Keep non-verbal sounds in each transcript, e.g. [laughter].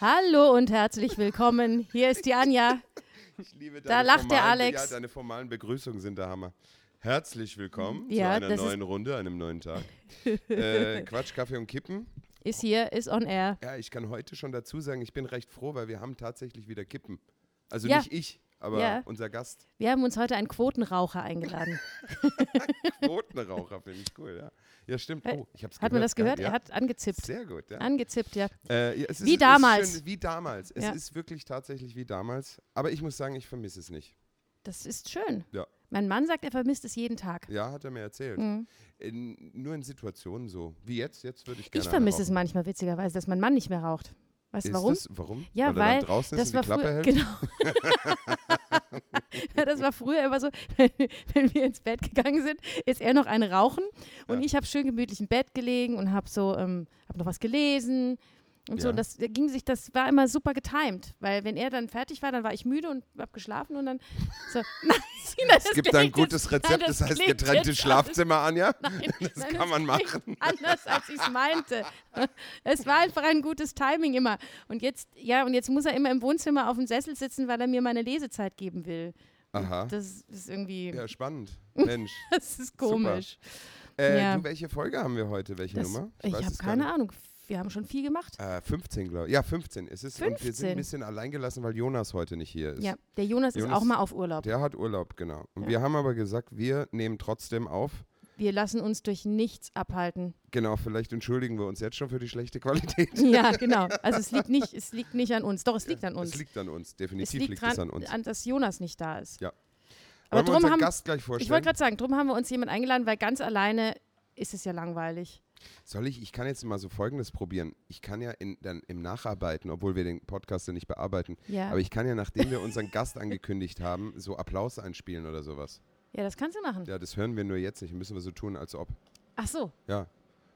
Hallo und herzlich willkommen. Hier ist die Anja. Ich liebe Da deine lacht der formalen- Alex. Ja, deine formalen Begrüßungen sind der Hammer. Herzlich willkommen Ja, zu einer neuen Runde, einem neuen Tag. [laughs] äh, Quatsch, Kaffee und Kippen. Ist hier, ist on air. Ja, ich kann heute schon dazu sagen, ich bin recht froh, weil wir haben tatsächlich wieder Kippen. Also Ja. nicht ich, aber Ja. unser Gast. Wir haben uns heute einen Quotenraucher eingeladen. [laughs] Quotenraucher, finde ich cool, ja. Ja, stimmt. Oh, ich hab's Hat man das gehört? Ja. Er hat angezippt. Sehr gut, ja. Angezippt, ja. Äh, ja, es Wie ist, damals. Ist schön, wie damals. Es Ja. ist wirklich tatsächlich wie damals. Aber ich muss sagen, ich vermisse es nicht. Das ist schön. Ja. Mein Mann sagt, er vermisst es jeden Tag. Ja, hat er mir erzählt. Mhm. In, nur in Situationen so. Wie jetzt, jetzt würde ich gerne Ich vermisse es manchmal witzigerweise, dass mein Mann nicht mehr raucht. Weißt du Ist warum? Das, warum? Ja, weil, weil draußen das ist war die Klappe hält? genau. [laughs] [laughs] [laughs] das war früher immer so, [laughs] wenn, wenn wir ins Bett gegangen sind, ist er noch eine rauchen und Ja. ich habe schön gemütlich im Bett gelegen und habe so, ähm, habe noch was gelesen und so. Ja. Und das ging sich, das war immer super getimed, weil wenn er dann fertig war, dann war ich müde und habe geschlafen und dann so. [laughs] Nein, das Es gibt ein gutes Rezept, nein, das heißt klingt getrennte Schlafzimmer, Anja. [laughs] Nein, Das nein, kann man machen. Anders, als ich es meinte. [laughs] Es war einfach ein gutes Timing immer. Und jetzt, ja, und jetzt muss er immer im Wohnzimmer auf dem Sessel sitzen, weil er mir meine Lesezeit geben will. Aha. Das ist irgendwie, Ja, spannend. Mensch. das ist komisch. Äh, Ja. du, welche Folge haben wir heute? Welche Das, Nummer? ich weiß habe keine. Ahnung. Wir haben schon viel gemacht. Äh, 15, glaube ich. Ja, 15 ist es. Und wir sind 15. ein bisschen alleingelassen, weil Jonas heute nicht hier ist. Ja, der Jonas, ist Jonas- auch mal auf Urlaub. Der hat Urlaub, genau. Und Ja. wir haben aber gesagt, wir nehmen trotzdem auf. Wir lassen uns durch nichts abhalten. Genau, vielleicht entschuldigen wir uns jetzt schon für die schlechte Qualität. [laughs] Ja, genau. [laughs] Also es liegt nicht, es liegt nicht an uns. Doch, es liegt an uns. Es liegt an uns, Es definitiv liegt liegt, dran, es an uns. an, dass Jonas nicht da ist. Ja. Aber Wollen wir drum unseren haben, Gast gleich ich wollte vorstellen? gerade sagen, drum haben wir uns jemand eingeladen, weil ganz alleine ist es ja langweilig. Soll ich, ich kann jetzt mal so Folgendes probieren. Ich kann ja in, dann im Nacharbeiten, obwohl wir den Podcast ja nicht bearbeiten, Ja. aber ich kann ja, nachdem wir unseren Gast angekündigt haben, so Applaus einspielen oder sowas. Ja, das kannst du machen. Ja, das hören wir nur jetzt nicht, müssen wir so tun, als ob. Ach so, Ja.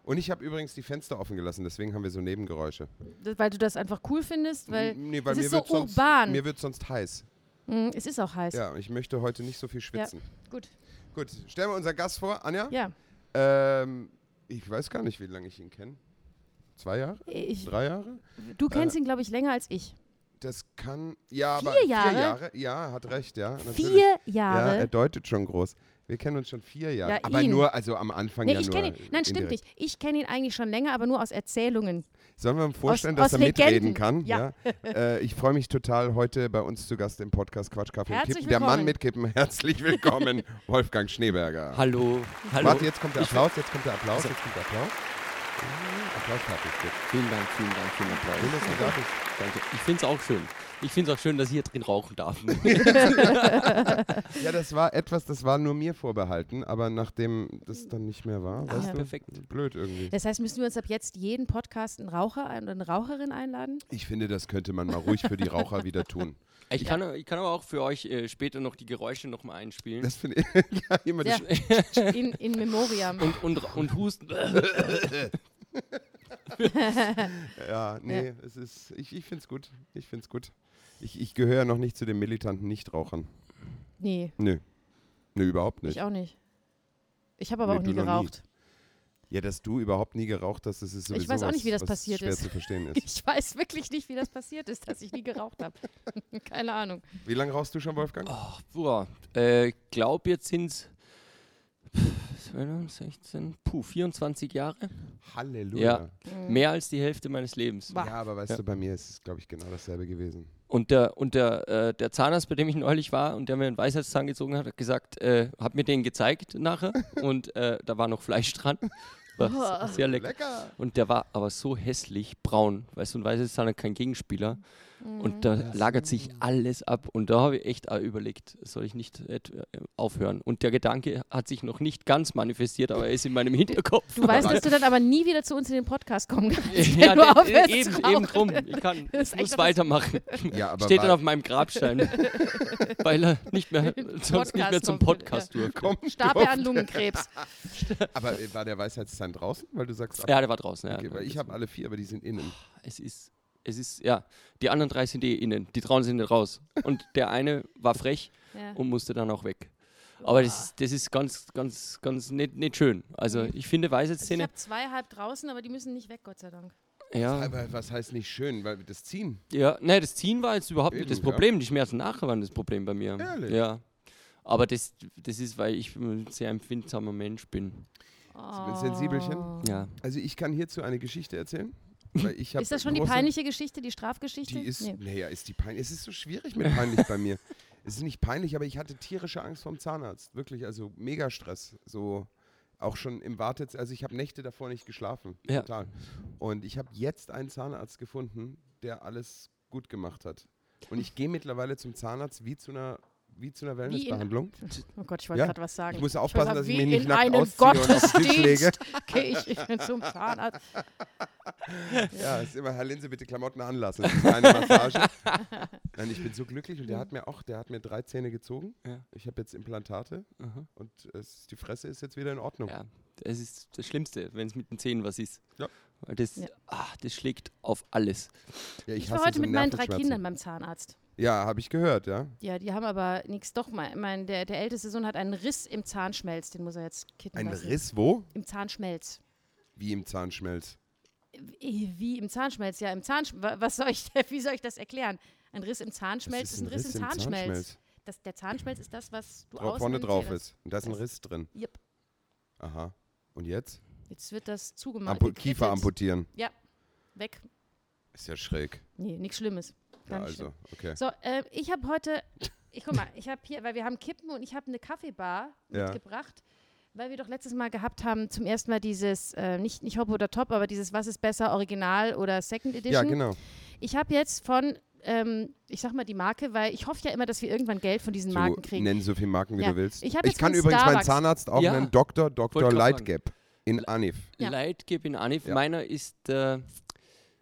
Und ich habe übrigens die Fenster offen gelassen, deswegen haben wir so Nebengeräusche. das, weil du das einfach cool findest, weil nee, weil es mir ist so wird sonst, urban. Mir wird sonst heiß. mh, es ist auch heiß. Ja, und ich möchte heute nicht so viel schwitzen. Gut. Gut, stellen wir unseren Gast vor, Anja. Ja, Ähm, ich weiß gar nicht, wie lange ich ihn kenne. Zwei Jahre? ich, Drei Jahre? du kennst Äh, ihn, glaube ich, länger als ich. Das kann. Ja, Vier aber Jahre? vier Jahre. Ja, hat recht, ja. Natürlich. Vier Ja, er Jahre. deutet schon groß. Wir kennen uns schon vier Jahre. Ja, aber ihn. nur, also am Anfang nee, ja ich nur. ihn. Nein, stimmt indirekt. nicht. Ich kenne ihn eigentlich schon länger, aber nur aus Erzählungen. Sollen wir ihm vorstellen, aus dass er mitreden Legenden. kann? Ja. Äh, ich freue mich total, heute bei uns zu Gast im Podcast Quatsch, Kaffee und Herzlich Kippen. Der Mann mit Kippen. Herzlich willkommen, [laughs] Wolfgang Schneeberger. Hallo, hallo. Warte, jetzt kommt der Applaus, jetzt kommt der Applaus, Also- jetzt kommt der Applaus. Applaus gut. Vielen Dank, vielen Dank den Applaus. Schön, dass du da bist. Danke. Ich finde es auch schön. Ich finde es auch schön, dass ich hier drin rauchen darf. Ja, das war etwas, das war nur mir vorbehalten, aber nachdem das dann nicht mehr war, Ah, weißt ja. du, Perfekt. blöd irgendwie. Das heißt, müssen wir uns ab jetzt jeden Podcast einen Raucher und eine Raucherin einladen? Ich finde, das könnte man mal ruhig für die Raucher wieder tun. Ich kann, ich kann aber auch für euch äh, später noch die Geräusche nochmal einspielen. Das finde ich, [laughs] ja, immer Ja. die In, in Memoriam. Und, und, und husten. [laughs] Ja, nee, es ist, ich, ich finde es gut. Ich finde es gut. Ich, ich gehöre noch nicht zu den militanten Nichtrauchern. Nee, Nö. Nö, überhaupt nicht. ich auch nicht. Ich habe aber Nee, auch nie noch nie. geraucht. Ja, dass du überhaupt nie geraucht hast, das ist sowieso Ich weiß auch nicht, wie das passiert schwer ist. zu verstehen [laughs] ist. Ich weiß wirklich nicht, wie das passiert ist, dass ich nie geraucht habe. [laughs] Keine Ahnung. Wie lange rauchst du schon, Wolfgang? Ach, boah. Äh, glaub, jetzt sind es 16, puh, 24 Jahre. Halleluja. Mhm. Mehr als die Hälfte meines Lebens. Ja, aber weißt Ja. du, bei mir ist es, glaube ich, genau dasselbe gewesen. Und der, und der, äh, der Zahnarzt, bei dem ich neulich war und der mir einen Weisheitszahn gezogen hat, hat gesagt, äh, hat mir den gezeigt nachher [laughs] und äh, da war noch Fleisch dran. War sehr lecker. Lecker! Und der war aber so hässlich braun. Weißt du, ein Weisheitszahn hat keinen Gegenspieler. Mhm. Und da lagert sich alles ab. Und da habe ich echt auch überlegt, soll ich nicht äh, aufhören. Und der Gedanke hat sich noch nicht ganz manifestiert, aber er ist in meinem Hinterkopf. Du [laughs] weißt, dass du dann aber nie wieder zu uns in den Podcast kommen kannst. ja, wenn du aufhörst eben, zu eben drum. Ich, kann, ich muss weitermachen. [laughs] Ja, aber Steht dann auf meinem Grabstein. [laughs] weil er nicht mehr, sonst nicht mehr zum Podcast komm, Starb er an Lungenkrebs. aber äh, war der Weisheitszahn draußen? Weil du sagst, ab- Ja, der war draußen. Ja. okay, weil ich habe alle vier, aber die sind innen. es ist, es ist, ja, die anderen drei sind eh innen, die trauen sich nicht raus. Und der eine war frech Ja. und musste dann auch weg. Aber das, ist- das ist ganz, ganz, ganz nicht, nicht schön. Also ich finde Also ich Weisheitszähne, habe zwei halb draußen, aber die müssen nicht weg, Gott sei Dank. Ja. Aber was heißt nicht schön? Weil das Ziehen. Ja, ne, das Ziehen war jetzt überhaupt nicht das Eben, ja. Problem. Die Schmerzen nachher waren das Problem bei mir. Ehrlich? Ja. Aber das, das ist, weil ich ein sehr empfindsamer Mensch bin. ein Sensibelchen? Oh. Ja. Also ich kann hierzu eine Geschichte erzählen. Weil ich hab Ist das schon die peinliche Geschichte, die Strafgeschichte? Die ist, Nee. naja, ist die peinlich. Es ist so schwierig mit peinlich bei mir. Es ist nicht peinlich, aber ich hatte tierische Angst vom Zahnarzt. Wirklich, also mega Stress. So auch schon im Wartezimmer. Also ich habe Nächte davor nicht geschlafen. Ja. Total. Und ich habe jetzt einen Zahnarzt gefunden, der alles gut gemacht hat. Und ich gehe mittlerweile zum Zahnarzt wie zu einer, wie zu einer Wellnessbehandlung. [laughs] Oh Gott, ich wollte Ja. gerade was sagen. Ich muss aufpassen, sagen, dass ich mich nicht nackt ausziehe und auf den Tisch lege. [laughs] Gottesdienst gehe ich [laughs] zum Zahnarzt. Ja, ist immer, Herr Linse, bitte Klamotten anlassen. Das ist eine Massage. Nein, ich bin so glücklich und der hat mir auch, der hat mir drei Zähne gezogen. Ja. Ich habe jetzt Implantate Aha. und es, die Fresse ist jetzt wieder in Ordnung. ja. Das ist das Schlimmste, wenn es mit den Zähnen was ist. Ja. Das, Ja. ah, das schlägt auf alles. Ja, Ich hasse war heute so mit meinen drei. Kindern beim Zahnarzt. Ja, habe ich gehört, ja. Ja, die haben aber nichts. Doch, mein, mein, der, der älteste Sohn hat einen Riss im Zahnschmelz. Den muss er jetzt kitten Ein lassen. Riss wo? Im Zahnschmelz. Wie im Zahnschmelz. Wie wie im Zahnschmelz? Ja, im Zahnschmelz. Was soll ich, [laughs] wie soll ich das erklären? Ein Riss im Zahnschmelz ist ein Riss, im Zahnschmelz. Das, der Zahnschmelz ist das, was du Dra vorne drauf ist. Und da ist ein Riss drin. Yep. Aha. Und jetzt? Jetzt wird das zugemacht. Ampu gekrittelt. Kiefer amputieren. Weg. Ist ja schräg. Nee, nichts Schlimmes. Ja, also, okay. So, äh, ich habe heute, ich guck mal, ich habe hier, weil wir haben Kippen und ich habe eine Kaffeebar Ja. mitgebracht, weil wir doch letztes Mal gehabt haben, zum ersten Mal dieses, äh, nicht, nicht Hop oder Top, aber dieses Was ist besser, Original oder Second Edition. Ja, genau. Ich habe jetzt von, ähm, ich sag mal die Marke, weil ich hoffe ja immer, dass wir irgendwann Geld von diesen Marken kriegen. nenn so viele Marken, wie Ja. du willst. Ich ich kann übrigens meinen Starbucks- Zahnarzt auch Ja. nennen Dr. Dr. Lightgap in Anif. Ja. Leitgeb in Anif. Ja. Meiner ist äh,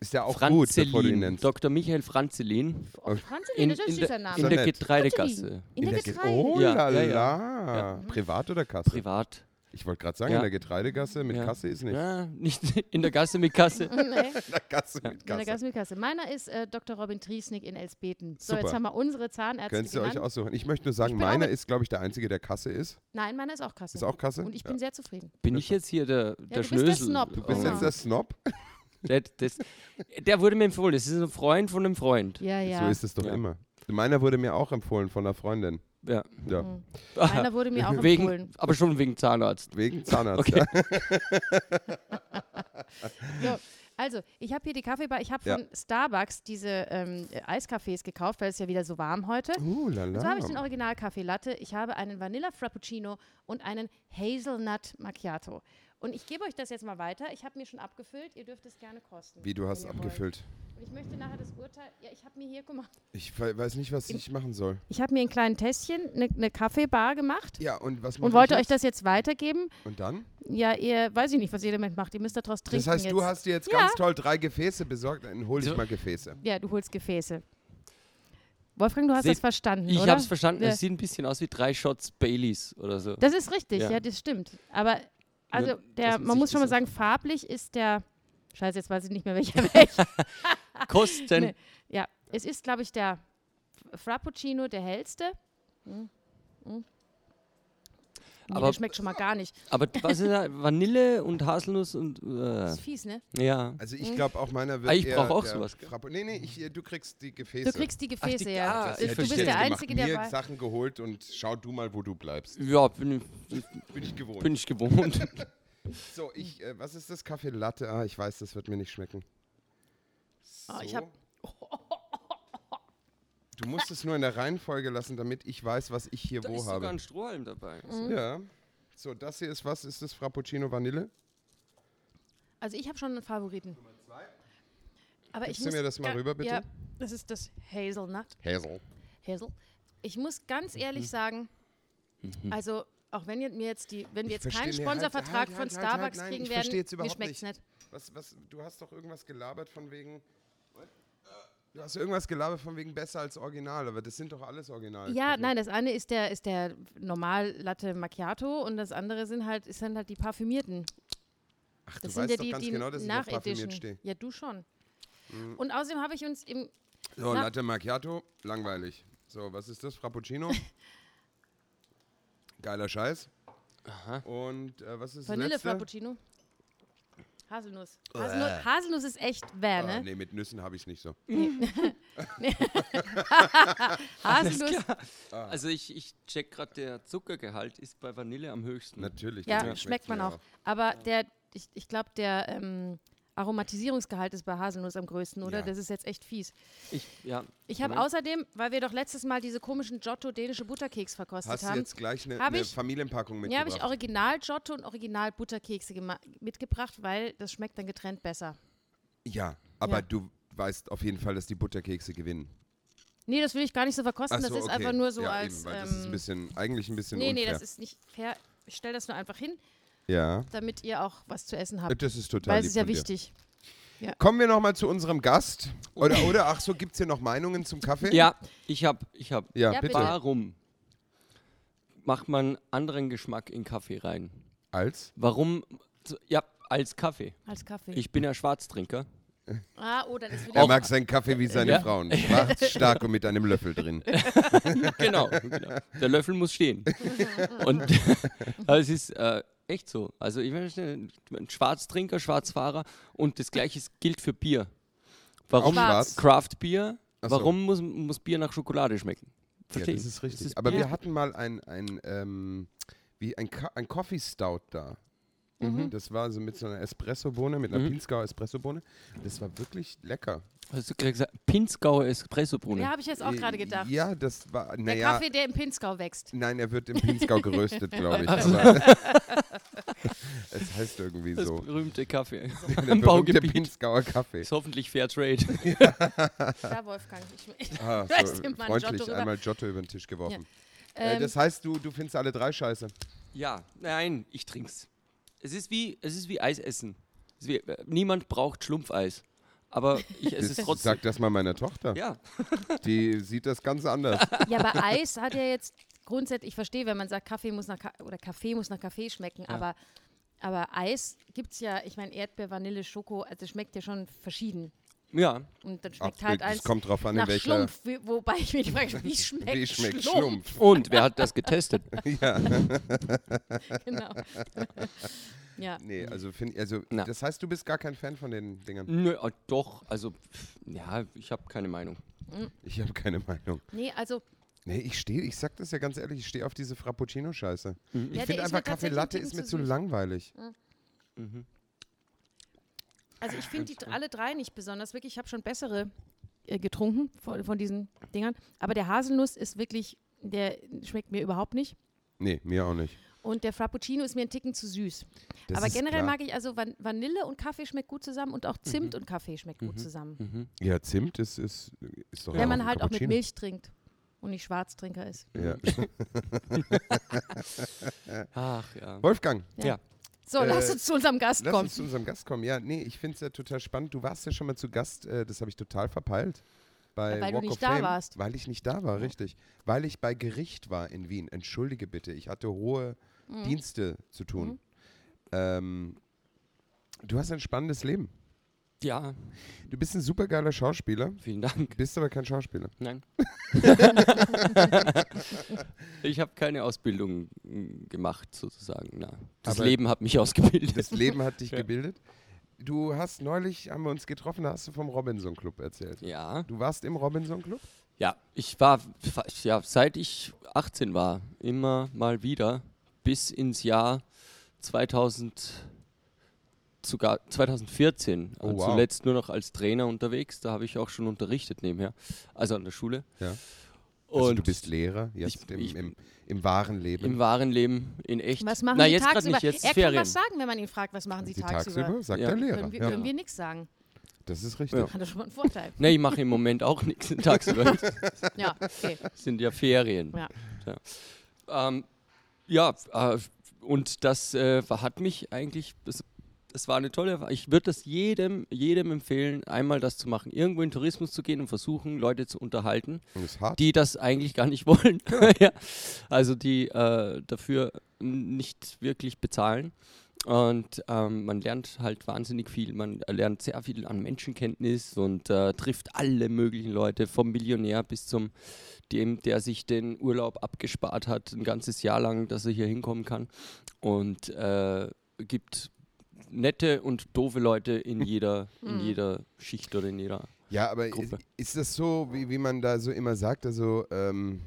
Ist ja auch gut, bevor du Franzelin. Dr. Michael Franzelin. Oh, Franzlin, In, das ist ein süßer Name. in der. Getreidegasse. In der Ge- Getreide. Oh Ja, ja, la. ja. Privat oder Kasse? Privat. Ich wollte gerade sagen, Ja. in der Getreidegasse mit Ja. Kasse ist nicht. Ja, nicht [laughs] in der Gasse mit Kasse. [laughs] nee. In der Gasse mit In der Kasse. Gasmikasse. Meiner ist äh, Dr. Robin Triesnick in Elsbeten. So, Super. jetzt haben wir unsere Zahnärzte Könnt ihr euch aussuchen. Ich möchte nur sagen, meiner mit- ist, glaube ich, der einzige, der Kasse ist. Nein, meiner ist auch Kasse. Ist auch Kasse? Und ich bin sehr zufrieden. Bin ich jetzt hier der, der du bist Schnösel? der Snob. Du bist Oh. jetzt der Snob. [laughs] Der, das, der wurde mir empfohlen. Das ist ein Freund von einem Freund. Ja, ja. So ist es doch Ja. immer. Meiner wurde mir auch empfohlen von einer Freundin. Ja. Ja. Mhm. Meiner wurde mir auch [laughs] wegen, empfohlen. aber schon wegen Zahnarzt. Wegen [laughs] Zahnarzt. Okay. Ja. [laughs] So, also, ich habe hier die Kaffeebar. Ich habe Ja. von Starbucks diese ähm, äh, Eiskaffees gekauft, weil es ja wieder so warm heute. Uh, Und zwar habe ich den lala. Original Kaffee Latte. Ich habe einen Vanilla Frappuccino und einen Hazelnut Macchiato. Und ich gebe euch das jetzt mal weiter. Ich habe mir schon abgefüllt. Ihr dürft es gerne kosten. Wie, du hast ihr wollt. abgefüllt. Und ich möchte nachher das Urteil. Ja, ich habe mir hier, mal, Ich we- weiß nicht, was ich machen soll. ich habe mir ein kleines Tässchen, eine ne Kaffeebar gemacht Ja, und was und wollte ich euch das jetzt weitergeben. Und dann? Ja, ihr, weiß ich nicht, was ihr damit macht. Ihr müsst daraus trinken. Das heißt, jetzt. du hast dir jetzt Ja. ganz toll drei Gefäße besorgt. Dann hol ich So. mal Gefäße. Ja, du holst Gefäße. Wolfgang, du hast Seht- das verstanden, Ich oder? habe es verstanden. Ja. Es sieht ein bisschen aus wie drei Shots Baileys oder so. Das ist richtig, ja, Ja. das stimmt. Aber, also, der, man muss schon mal sagen, farblich ist der. Scheiße, jetzt weiß ich nicht mehr, welcher [laughs] welcher. Kosten. Nee. Ja, es ist, glaube ich, der Frappuccino, der hellste. Hm. Hm. Nee, Aber- der schmeckt schon mal gar nicht. Aber [laughs] was ist da? Vanille und Haselnuss und. Das Äh, ist fies, ne? ja. Also ich glaube auch meiner wird Ah, ich eher brauch auch sowas. Frappu- nee, nee, ich, äh, du kriegst die Gefäße. Du kriegst die Gefäße, die- ja. ah, Das- ich du bist der gemacht. Einzige, der mir weiß. Sachen geholt und schau du mal, wo du bleibst. Ja, bin, ich- Bin ich gewohnt. bin ich gewohnt. [laughs] so, ich, äh, was ist das? Kaffee Latte? Ah, ich weiß, das wird mir nicht schmecken. So. Ah, ich hab- Du musst es nur in der Reihenfolge lassen, damit ich weiß, was ich hier da wo ist sogar habe. ein Strohhalm dabei. Mhm. Ja. So, das hier ist was? Ist das Frappuccino Vanille? Also ich habe schon einen Favoriten. Aber Gibst ich du muss mir das mal rüber, bitte? Ja, das ist das Hazelnut. Hazel. Hazel. Ich muss ganz Mhm. ehrlich sagen, also auch wenn ihr mir jetzt die, wenn wir Ich jetzt keinen nee, halt, Sponsorvertrag halt, von halt, halt, Starbucks nein, kriegen werden, mir schmeckt's nicht. Was, was, du hast doch irgendwas gelabert von wegen. Du hast irgendwas gelabert von wegen besser als Original, aber das sind doch alles Original. Ja, Also, nein, das eine ist der, ist der normal Latte Macchiato und das andere sind halt, ist dann halt die parfümierten. Ach, Das du sind weißt ja doch die, ganz die genau, dass ich auf parfümiert stehe. Ja, du schon. Und außerdem habe ich uns im, So, Latte Macchiato, langweilig. So, was ist das? Frappuccino? [laughs] Geiler Scheiß. Aha. Und äh, was ist das Vanille letzte? Frappuccino. Haselnuss. Haselnuss, Haselnuss ist echt wäh, Ah, ne? nee, mit Nüssen habe ich es nicht so. [laughs] Haselnuss. Also ich, ich check gerade, der Zuckergehalt ist bei Vanille am höchsten. Natürlich. Ja, das schmeckt man mir auch. Aber der, ich, ich glaube, der ähm, Aromatisierungsgehalt ist bei Haselnuss am größten, oder? Ja. Das ist jetzt echt fies. Ich, ja, Ich habe außerdem, weil wir doch letztes Mal diese komischen Giotto dänische Butterkeks verkostet Hast du haben, jetzt gleich eine, eine ich- Familienpackung ja, mitgebracht? habe ich Original Giotto und Original Butterkekse mitgebracht, weil das schmeckt dann getrennt besser. Ja, aber Ja. du weißt auf jeden Fall, dass die Butterkekse gewinnen. Nee, das will ich gar nicht so verkosten. Ach das so, ist okay. einfach nur so ja, als. Eben, weil das ist ein ähm, bisschen, eigentlich ein bisschen nee, unfair. nee, das ist nicht fair. Ich stelle das nur einfach hin, ja, damit ihr auch was zu essen habt. das ist total Weil es ist ja wichtig. Kommen wir nochmal zu unserem Gast. Oder, oder ach so, gibt es hier noch Meinungen zum Kaffee? ja ich habe, ich habe. Ja, Ja, bitte. Warum macht man anderen Geschmack in Kaffee rein? Als? Warum? Ja, als Kaffee. Als Kaffee. Ich bin ja Schwarztrinker. ah, oh, dann ist wieder. Er mag seinen Kaffee wie seine Ja. Frauen. [laughs] Schwarz, stark und mit einem Löffel drin. [laughs] genau, genau. Der Löffel muss stehen. [laughs] Und aber es ist äh, echt so. Also ich bin ein Schwarztrinker, Schwarzfahrer und das gleiche gilt für Bier. Warum Schwarz. Craft Bier? So. Warum muss, muss Bier nach Schokolade schmecken? Ja, Verstehe das ich. ist richtig. ist Aber Bier. wir hatten mal ein, ein, ähm, wie ein, Ka ein Coffee Stout da. Mhm. Das war so mit so einer Espressobohne, mit einer Mhm. Pinzgauer Espressobohne. Das war wirklich lecker. Hast du gerade gesagt, Pinzgauer Espressobohne. Ja, habe ich jetzt auch gerade gedacht. Äh, Ja, das war, Der naja, Kaffee, der im Pinzgau wächst. nein, er wird im Pinzgau [laughs] geröstet, glaube ich. Ach so. Aber [laughs] es heißt irgendwie das so. berühmte Kaffee. Der [laughs] Im berühmte Baugebiet. Pinzgauer Kaffee. Ist hoffentlich Fair Trade. Da, Wolfgang. Ich, ich, Ah, so freundlich Giotto einmal Giotto über den Tisch geworfen. Äh, ähm, das heißt, du, du findest alle drei scheiße. Ja, nein, ich trink's. Es ist wie, es ist wie Eis essen. Es ist wie, äh, niemand braucht Schlumpfeis. Aber ich esse es Das- trotzdem. Sag das mal meiner Tochter. Ja, [laughs] Die sieht das ganz anders. ja, aber Eis hat ja jetzt grundsätzlich, ich verstehe, wenn man sagt, Kaffee muss nach Ka oder Kaffee muss nach Kaffee schmecken, aber, aber Eis gibt es ja, ich meine, Erdbeer, Vanille, Schoko, also schmeckt ja schon verschieden. Ja. Und dann Ach, schmeckt halt es eins kommt drauf an, in nach welcher. Schlumpf, wie, wobei ich die Frage, wie [laughs] schmeckt, Wie schmeckt Schlumpf? Schlumpf? Und wer hat das getestet? [laughs] ja. [laughs] Genau. ja. Nee, also, find, also Na. das heißt, du bist gar kein Fan von den Dingern. Nö, äh, doch, also ja, ich habe keine Meinung. Ich habe keine Meinung. Nee, also Nee, ich stehe, ich sag das ja ganz ehrlich, ich stehe auf diese Frappuccino-Scheiße. Ich Ja, finde einfach Kaffee Latte ist mir zu zu langweilig. Also ich finde die alle drei nicht besonders. Wirklich, ich habe schon bessere äh, getrunken von, von diesen Dingern. Aber der Haselnuss ist wirklich, der schmeckt mir überhaupt nicht. Nee, mir auch nicht. Und der Frappuccino ist mir ein Ticken zu süß. Das Aber generell klar. mag ich also Van Vanille und Kaffee schmeckt gut zusammen und auch Zimt und Kaffee schmeckt gut zusammen. Mhm. Ja, Zimt ist, ist, ist doch Wenn man halt auch mit. Milch trinkt und nicht Schwarztrinker ist. Ja. [laughs] [laughs] Ach ja. Wolfgang, Ja. So, Äh, lass uns zu unserem Gast lass kommen. uns zu unserem Gast kommen. Ja, nee, ich finde es ja total spannend. Du warst ja schon mal zu Gast, äh, das habe ich total verpeilt. Bei Ja, weil du Walk nicht of da Fame, warst. Weil ich nicht da war, richtig. Weil ich bei Gericht war in Wien. Entschuldige bitte, ich hatte hohe Mhm. Dienste zu tun. Ähm, du hast ein spannendes Leben. Ja, Du bist ein supergeiler Schauspieler, vielen Dank. bist aber kein Schauspieler. Nein. [laughs] ich habe keine Ausbildung mm, gemacht, sozusagen. Na, das Aber Leben hat mich ausgebildet. Das Leben hat dich [laughs] Ja. gebildet. Du hast neulich, haben wir uns getroffen, da hast du vom Robinson Club erzählt. ja. Du warst im Robinson Club? Ja, ich war, ja, seit ich 18 war, immer mal wieder bis ins Jahr 2000, sogar 2014, Oh, äh, wow. zuletzt nur noch als Trainer unterwegs. Da habe ich auch schon unterrichtet nebenher, also an der Schule. Ja. Und Also du bist Lehrer jetzt ich- im, ich- im, im wahren Leben. im wahren Leben in echt. Was machen Na, Sie jetzt tagsüber? nicht, jetzt er ist kann Ferien. was sagen, wenn man ihn fragt, was machen Sie Die tagsüber? tagsüber, sagt Ja. der Lehrer. Können wir, Ja. können wir nichts sagen. Das ist richtig. Ja. Hat er schon mal einen Vorteil. Ne, ich mache im Moment auch nichts [laughs] tagsüber. Ja, okay. sind ja Ferien. Ja. Ja, ähm, ja äh, und das äh, hat mich eigentlich, das, das war eine tolle, Erfahrung. ich würde das jedem, jedem empfehlen, einmal das zu machen, irgendwo in Tourismus zu gehen und versuchen, Leute zu unterhalten, hart. die das eigentlich gar nicht [laughs] wollen. ja. Also die äh, dafür nicht wirklich bezahlen. Und ähm, man lernt halt wahnsinnig viel. Man lernt sehr viel an Menschenkenntnis und äh, trifft alle möglichen Leute, vom Millionär bis zum dem, der sich den Urlaub abgespart hat, ein ganzes Jahr lang, dass er hier hinkommen kann. Und äh, gibt nette und doofe Leute in [laughs] jeder, in jeder Schicht oder in jeder. Ja, aber ist, Gruppe. ist das so, wie, wie man da so immer sagt? Also, ähm,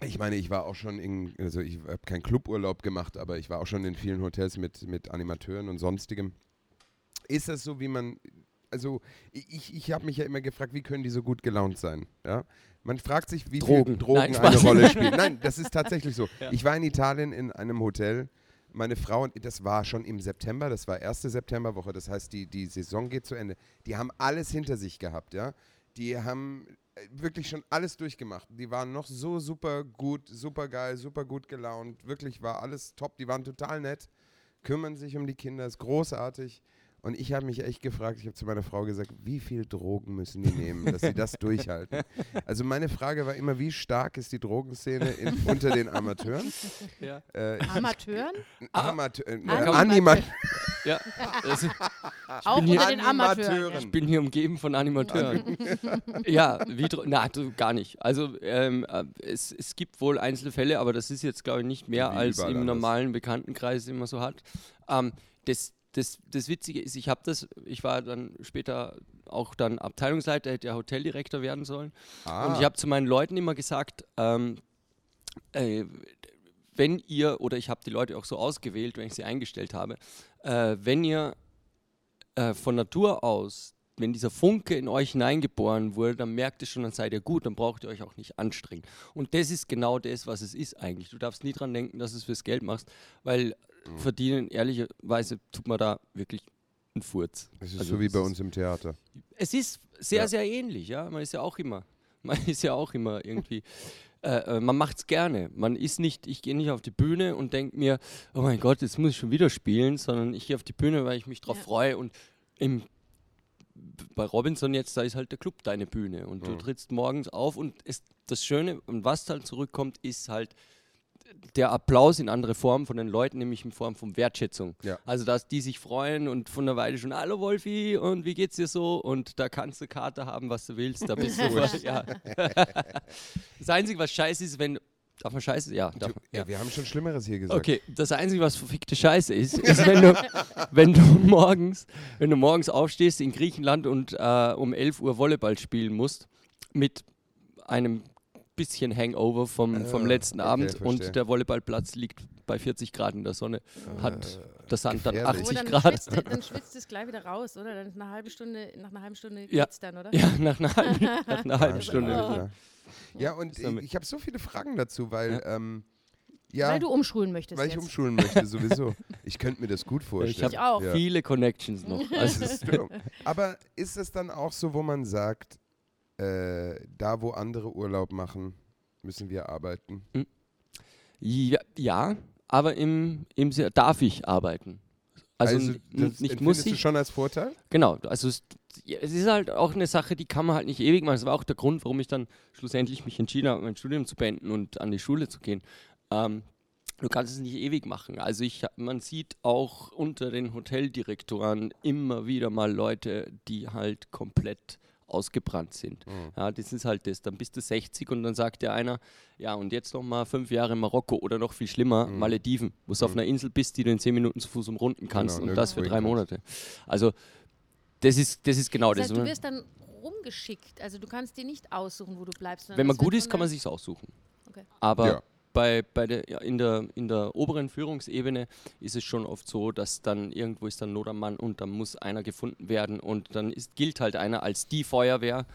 ich meine, ich war auch schon in, also ich habe keinen Cluburlaub gemacht, aber ich war auch schon in vielen Hotels mit, mit Animateuren und sonstigem. Ist das so, wie man, also ich, ich habe mich ja immer gefragt, wie können die so gut gelaunt sein? Ja? Man fragt sich, wie Drogen. viel Drogen Nein, eine. Rolle spielen. [laughs] Nein, das ist tatsächlich so. Ja. Ich war in Italien in einem Hotel. Meine Frau, und das war schon im September, das war erste Septemberwoche, das heißt, die, die Saison geht zu Ende. Die haben alles hinter sich gehabt, ja. Die haben äh, wirklich schon alles durchgemacht. Die waren noch so super gut, super geil, super gut gelaunt. Wirklich war alles top. Die waren total nett, kümmern sich um die Kinder, ist großartig. Und ich habe mich echt gefragt, ich habe zu meiner Frau gesagt, wie viel Drogen müssen die nehmen, dass sie das durchhalten? [laughs] Also meine Frage war immer, wie stark ist die Drogenszene in, [laughs] unter den Amateuren? Ja. Äh, Amateuren? Amateur, äh, Animateur. Anima Ja, also, Auch unter den Amateuren. Animateuren. ich bin hier umgeben von Animateuren. [laughs] ja, wie na, du, gar nicht. Also ähm, äh, es, es gibt wohl einzelne Fälle, aber das ist jetzt, glaube ich, nicht mehr Wie als im normalen Bekanntenkreis immer so hat. Ähm, das, das, das Witzige ist, ich habe das, ich war dann später auch dann Abteilungsleiter, hätte ja Hoteldirektor werden sollen. Ah, Und ich habe zu meinen Leuten immer gesagt, ähm, äh, wenn ihr, oder ich habe die Leute auch so ausgewählt, wenn ich sie eingestellt habe, äh, wenn ihr äh, von Natur aus, wenn dieser Funke in euch hineingeboren wurde, dann merkt ihr schon, dann seid ihr gut, dann braucht ihr euch auch nicht anstrengen. Und das ist genau das, was es ist eigentlich. Du darfst nie dran denken, dass du es fürs Geld machst, weil Mhm. verdienen, ehrlicherweise, tut man da wirklich einen Furz. es ist Also so wie bei uns im Theater. es ist sehr, Ja. sehr ähnlich, ja. Man ist ja auch immer, [laughs] man ist ja auch immer irgendwie, äh, äh, man macht es gerne. Man ist nicht, ich gehe nicht auf die Bühne und denke mir, oh mein Gott, jetzt muss ich schon wieder spielen, sondern ich gehe auf die Bühne, weil ich mich drauf Ja. freue und im bei Robinson jetzt, da ist halt der Club deine Bühne und du Mhm. trittst morgens auf und es, das Schöne und was dann zurückkommt, ist halt der Applaus in andere Form von den Leuten, nämlich in Form von Wertschätzung. Ja. Also, dass die sich freuen und von der Weide schon, hallo Wolfi, und wie geht's dir so? Und da kannst du Karte haben, was du willst. Da bist du ja. [laughs] Das Einzige, was scheiße ist, wenn. Darf man scheiße? Ja, darf man. Ja, Ja. wir haben schon Schlimmeres hier gesagt. Okay, das Einzige, was verfickte Scheiße ist, ist, wenn du, [laughs] wenn du morgens, wenn du morgens aufstehst in Griechenland und äh, um 11 Uhr Volleyball spielen musst, mit einem bisschen Hangover vom, vom Ah, letzten okay, Abend verstehe. und der Volleyballplatz liegt bei 40 Grad in der Sonne, hat der Sand dann gefährlich. 80 dann Grad. schwitzt, dann [laughs] schwitzt es gleich wieder raus, oder? Dann eine halbe Stunde, nach einer halben Stunde Ja. geht's dann, oder? Ja, nach einer halben, nach einer [laughs] halben Stunde. Alter. Ja, und ich, ich habe so viele Fragen dazu, weil, ähm, ja, Weil du umschulen möchtest weil ich jetzt. umschulen möchte [laughs] sowieso. Ich könnte mir das gut vorstellen. Ich auch. Ja. Viele Connections noch. Also, ist. Aber ist es dann auch so, wo man sagt, äh, da wo andere Urlaub machen, müssen wir arbeiten? ja, ja, aber im, im darf ich arbeiten. Also, n- das nicht muss du ich. schon als Vorteil? Genau, also es, es ist halt auch eine Sache, die kann man halt nicht ewig machen. Das war auch der Grund, warum ich dann schlussendlich mich entschieden habe, mein Studium zu beenden und an die Schule zu gehen. Ähm, du kannst es nicht ewig machen. Also ich, man sieht auch unter den Hoteldirektoren immer wieder mal Leute, die halt komplett ausgebrannt sind. Mhm. Ja, das ist halt das. Dann bist du 60 und dann sagt dir einer, ja, und jetzt noch mal fünf Jahre Marokko oder noch viel schlimmer, Mhm. Malediven, wo du auf Mhm. einer Insel bist, die du in zehn Minuten zu Fuß umrunden kannst Genau, und das für drei Monate. Also das ist, das ist genau Das das. heißt, du oder? wirst dann rumgeschickt. Also du kannst dir nicht aussuchen, wo du bleibst. Wenn man das gut ist, kann man sich aussuchen. Okay. Aber Ja. Bei, bei der, ja, in, der, in der oberen Führungsebene ist es schon oft so, dass dann irgendwo ist dann Not am Mann und dann muss einer gefunden werden und dann ist, gilt halt einer als die Feuerwehr,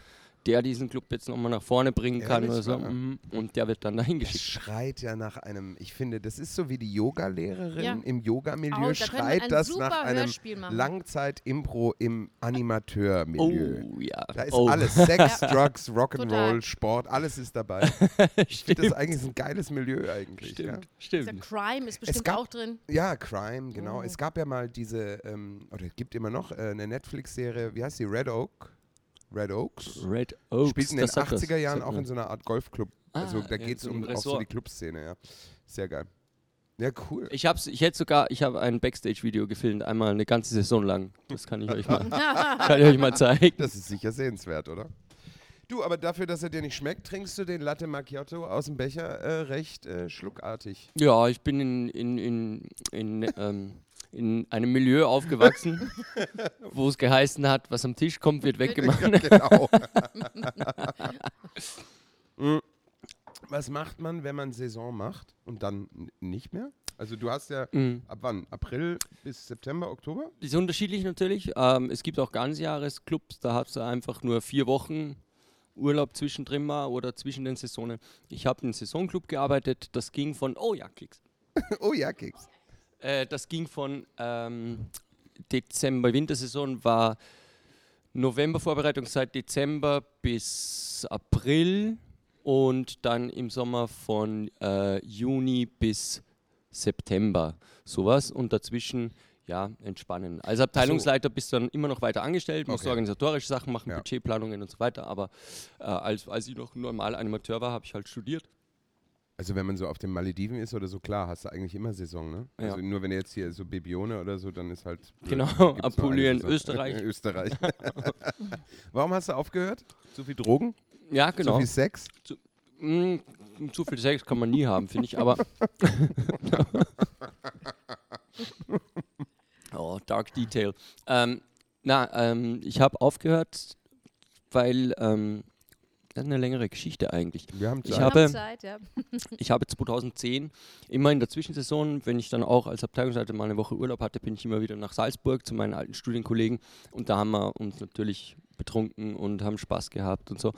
der diesen Club jetzt nochmal nach vorne bringen kann Ehrlich, oder so. mhm, Und der wird dann dahin Das geschickt. schreit ja nach einem, ich finde, das ist so wie die Yoga-Lehrerin Ja. im Yoga-Milieu, man schreit das nach einem. Langzeit-Impro im Animateur-Milieu. Oh ja. Da ist oh. alles. Sex, [laughs] Drugs, Rock'n'Roll. Sport, alles ist dabei. [laughs] Ich finde das eigentlich ein geiles Milieu eigentlich. Ja, Stimmt, Dieser stimmt. Crime ist bestimmt gab- auch drin. ja Crime, genau. Oh. Es gab ja mal diese, ähm, oder es gibt immer noch äh, eine Netflix-Serie, wie heißt die? Red Oak? Red Oaks? Red Oaks. Spielt in den das sagt das. 80er Jahren auch in so einer Art Golfclub. Also Ah, da ja, geht es so um auch so die Clubszene, ja. Sehr geil. Ja, cool. Ich hab's, ich hätte sogar, ich habe ein Backstage-Video gefilmt, einmal eine ganze Saison lang. Das kann ich euch mal, [laughs] kann ich euch mal zeigen. Das ist sicher sehenswert, oder? Du, aber dafür, dass er dir nicht schmeckt, trinkst du den Latte Macchiato aus dem Becher äh, recht äh, schluckartig. Ja, ich bin in, in, in, in ähm, in einem Milieu aufgewachsen, [laughs] wo es geheißen hat, was am Tisch kommt, wird weggemacht. [laughs] genau. [laughs] Mm. Was macht man, wenn man Saison macht und dann nicht mehr? Also du hast ja Mhm. ab wann? April bis September, Oktober? Ist unterschiedlich natürlich. Ähm, es gibt auch Ganzjahresclubs, da hast du einfach nur vier Wochen Urlaub zwischendrin mal oder zwischen den Saisonen. Ich habe im Saisonclub gearbeitet, das ging von, oh ja, Klicks. oh ja, Keks. Äh, das ging von ähm, Dezember, Wintersaison war November Vorbereitungszeit, Dezember bis April und dann im Sommer von äh, Juni bis September sowas und dazwischen ja entspannen. Als Abteilungsleiter bist du dann immer noch weiter angestellt, musst Okay. organisatorische Sachen machen, Ja. Budgetplanungen und so weiter, aber äh, als, als ich noch normal Animateur war, habe ich halt studiert. Also wenn man so auf den Malediven ist oder so, klar, hast du eigentlich immer Saison, ne? Ja. Also nur wenn du jetzt hier so Bibione oder so, dann ist halt... Genau, [laughs] Apulien. Österreich. [laughs] Österreich. [laughs] Warum hast du aufgehört? Zu viel Drogen? Ja, genau. Zu viel Sex? Mm, zu viel Sex kann man nie haben, finde ich, aber. oh, Dark Detail. Ähm, na, ähm, ich habe aufgehört, weil. Ähm, das ist eine längere Geschichte eigentlich. Wir haben Ich Zeit. habe- Zeit, ja. [laughs] Ich habe 2010 immer in der Zwischensaison, wenn ich dann auch als Abteilungsleiter mal eine Woche Urlaub hatte, bin ich immer wieder nach Salzburg zu meinen alten Studienkollegen und da haben wir uns natürlich betrunken und haben Spaß gehabt und so.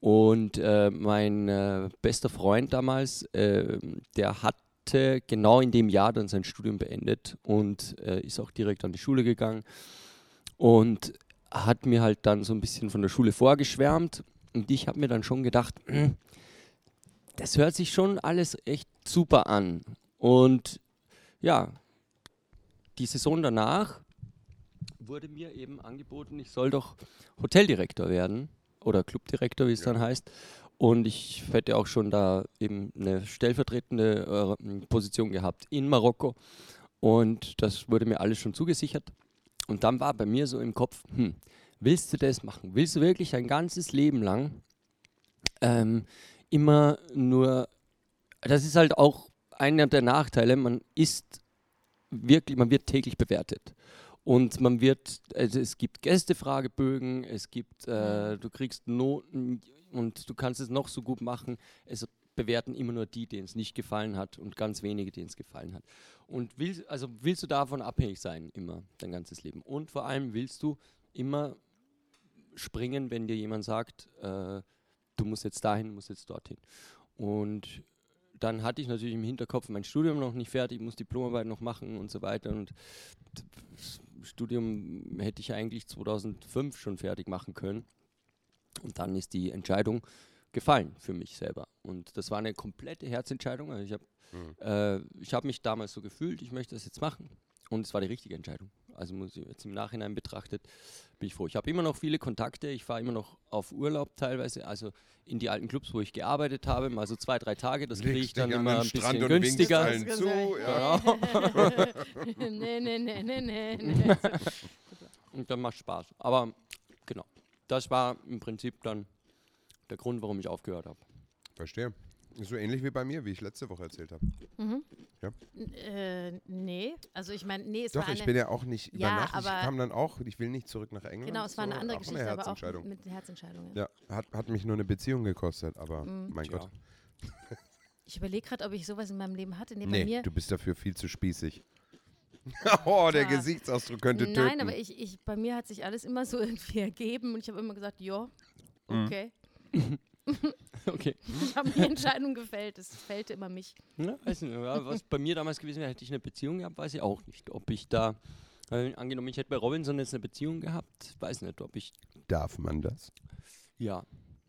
Und äh, mein äh, bester Freund damals, äh, der hatte genau in dem Jahr dann sein Studium beendet und äh, ist auch direkt an die Schule gegangen und hat mir halt dann so ein bisschen von der Schule vorgeschwärmt und ich habe mir dann schon gedacht, "Hm, das hört sich schon alles echt super an. Und ja, die Saison danach wurde mir eben angeboten, ich soll doch Hoteldirektor werden oder Clubdirektor, wie es dann heißt. Und ich hätte auch schon da eben eine stellvertretende äh, Position gehabt in Marokko. Und das wurde mir alles schon zugesichert. Und dann war bei mir so im Kopf, hm, willst du das machen? Willst du wirklich dein ganzes Leben lang ähm, immer nur, das ist halt auch einer der Nachteile, man ist wirklich, man wird täglich bewertet. Und man wird, also es gibt Gästefragebögen, es gibt, äh, du kriegst Noten und du kannst es noch so gut machen. Es bewerten immer nur die, denen es nicht gefallen hat und ganz wenige, denen es gefallen hat. Und willst, also willst du davon abhängig sein, immer, dein ganzes Leben. Und vor allem willst du immer springen, wenn dir jemand sagt, äh, du musst jetzt dahin, musst jetzt dorthin. Und dann hatte ich natürlich im Hinterkopf mein Studium noch nicht fertig, muss Diplomarbeit noch machen und so weiter. Und das Studium hätte ich eigentlich 2005 schon fertig machen können. Und dann ist die Entscheidung gefallen für mich selber. Und das war eine komplette Herzentscheidung. Also ich habe Mhm. äh, ich hab mich damals so gefühlt, ich möchte das jetzt machen. Und es war die richtige Entscheidung. Also muss ich jetzt im Nachhinein betrachtet, bin ich froh. Ich habe immer noch viele Kontakte, ich fahre immer noch auf Urlaub teilweise, also in die alten Clubs, wo ich gearbeitet habe, mal so zwei, drei Tage, das kriege ich dann immer ein Strand bisschen und winkst günstiger. allen zu. Ja. Genau. [laughs] nee, nee, nee, nee, nee, nee. [laughs] Und dann macht Spaß. Aber genau, das war im Prinzip dann der Grund, warum ich aufgehört habe. Verstehe. So ähnlich wie bei mir, wie ich letzte Woche erzählt habe. Äh, nee, also ich meine, nee, es Doch, war eine, ich bin ja auch nicht über Ja, Nacht. Ich aber- kam dann auch, ich will nicht zurück nach England. genau, es war eine andere Geschichte, eine aber auch mit Herzentscheidung. Ja. Ja, hat, hat mich nur eine Beziehung gekostet, aber Mhm. mein Tja. Gott. Ich überlege gerade, ob ich sowas in meinem Leben hatte. Nee, Nee, mir. du bist dafür viel zu spießig. [laughs] [laughs] oh, der Ja. Gesichtsausdruck könnte töten. Nein, aber ich, ich, bei mir hat sich alles immer so [laughs] irgendwie ergeben und ich habe immer gesagt, ja, Mhm. [laughs] okay. [laughs] Ich habe die Entscheidung gefällt. Es fällte immer mich. Ja, weiß nicht, ja, was bei mir damals gewesen wäre, hätte ich eine Beziehung gehabt, weiß ich auch nicht. Ob ich da, äh, angenommen, ich hätte bei Robinson jetzt eine Beziehung gehabt, weiß nicht, ob ich, Darf man das? ja.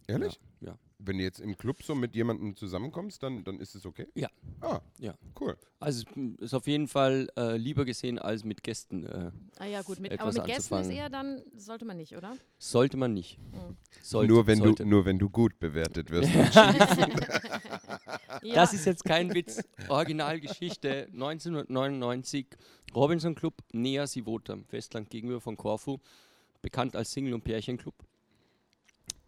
Ehrlich? Ja. ja. Wenn du jetzt im Club so mit jemandem zusammenkommst, dann, dann ist es okay? Ja. Ah, Ja. cool. Also ist auf jeden Fall äh, lieber gesehen als mit Gästen. Äh, Ah ja, gut. Mit, aber mit Gästen ist eher dann, sollte man nicht, oder? sollte man nicht. Mhm. Sollte, nur, wenn sollte. du, nur wenn du gut bewertet wirst. [laughs] Ja, Das ist jetzt kein Witz. Originalgeschichte 1999. Robinson Club, Nea Sivota, am Festland gegenüber von Korfu, bekannt als Single- und Pärchenclub.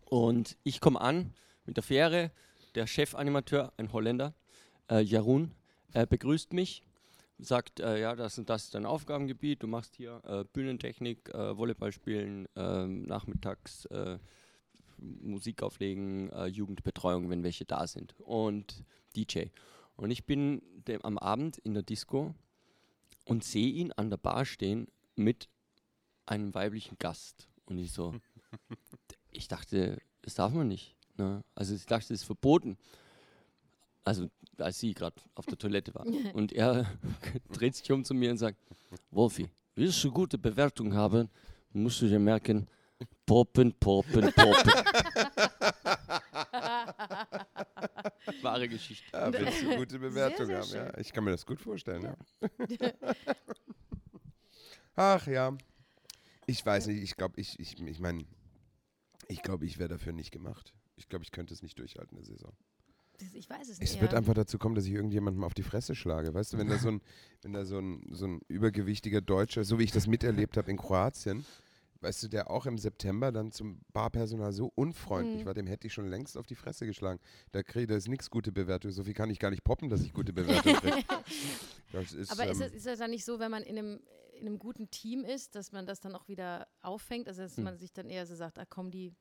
Und ich komme an mit der Fähre, der Chefanimateur, ein Holländer, äh, Jarun, äh, begrüßt mich, sagt, äh, ja, das und das ist dein Aufgabengebiet, du machst hier äh, Bühnentechnik, äh, Volleyball spielen, ähm, nachmittags äh, Musik auflegen, äh, Jugendbetreuung, wenn welche da sind und DJ. Und ich bin dem, am Abend in der Disco und sehe ihn an der Bar stehen mit einem weiblichen Gast. Und ich so, [laughs] ich dachte, das darf man nicht. Ne? Also ich dachte, das ist verboten. Also als sie gerade auf der Toilette war. [laughs] Und er [laughs] dreht sich um zu mir und sagt, Wolfi, willst du gute Bewertung haben, musst du dir merken, poppen, poppen, poppen. [laughs] Wahre Geschichte. Ja, willst du gute Bewertung sehr haben, schön. ja. Ich kann mir das gut vorstellen, ja. Ach ja. Ich weiß nicht, ich glaube, ich, ich, ich meine, ich glaube, ich wäre dafür nicht gemacht. Ich glaube, ich könnte es nicht durchhalten, eine Saison. Das- Ich weiß es nicht. Es wird einfach dazu kommen, dass ich irgendjemandem auf die Fresse schlage. Weißt du, wenn da so ein, wenn da so ein, so ein übergewichtiger Deutscher, so wie ich das miterlebt habe in Kroatien, weißt du, der auch im September dann zum Barpersonal so unfreundlich Mhm. war, dem hätte ich schon längst auf die Fresse geschlagen. Da kriege da ist nichts gute Bewertung. So viel kann ich gar nicht poppen, dass ich gute Bewertung kriege. [laughs] Das ist, Aber ist ähm, es, ist es dann nicht so, wenn man in einem, in einem guten Team ist, dass man das dann auch wieder auffängt? Also dass Hm. man sich dann eher so sagt, ah komm, die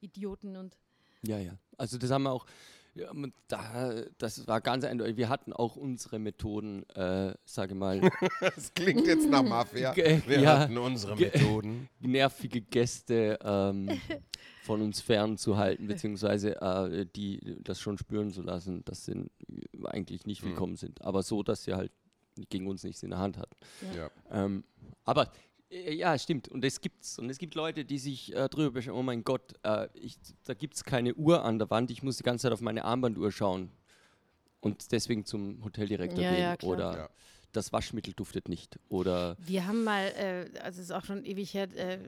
Idioten und Ja, ja. Also das haben wir auch, ja, da, das war ganz eindeutig. Wir hatten auch unsere Methoden, äh, sage mal, [laughs] das klingt jetzt nach Mafia. Wir ja, hatten unsere Methoden. [laughs] nervige Gäste ähm, von uns fernzuhalten, [laughs] beziehungsweise äh, die das schon spüren zu lassen, dass sie eigentlich nicht Hm. willkommen sind. Aber so, dass sie halt gegen uns nichts in der Hand hatten. Ja. Ähm, aber ja, stimmt. Und es gibt's. Und es gibt Leute, die sich äh, drüber beschweren, oh mein Gott, äh, ich, da gibt es keine Uhr an der Wand, ich muss die ganze Zeit auf meine Armbanduhr schauen. Und deswegen zum Hoteldirektor Ja, gehen. ja, klar. Oder Ja. das Waschmittel duftet nicht. Oder Wir haben mal, äh, also es ist auch schon ewig her, äh,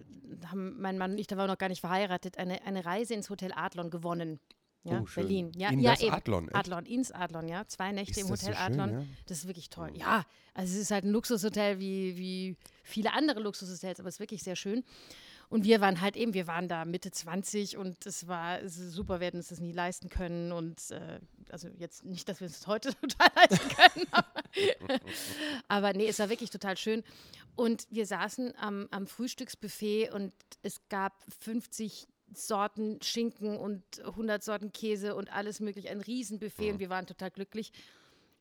haben mein Mann und ich, da waren wir noch gar nicht verheiratet, eine, eine Reise ins Hotel Adlon gewonnen. Ja, Oh. Berlin. Ja, In ja, das eben. Adlon, echt? Adlon, ins Adlon, ja. Zwei Nächte Ist im das so Hotel schön, Adlon. ja? Das ist wirklich toll. Ja, also es ist halt ein Luxushotel wie, wie viele andere Luxushotels, aber es ist wirklich sehr schön. Und wir waren halt eben, wir waren da Mitte 20 und es war es super, wir hätten uns das nie leisten können. Und äh, also jetzt nicht, dass wir das heute [laughs] total leisten können, aber, [laughs] aber nee, es war wirklich total schön. Und wir saßen am, am Frühstücksbuffet und es gab 50 Sorten Schinken und 100 Sorten Käse und alles mögliche, ein Riesenbuffet und wir waren total glücklich.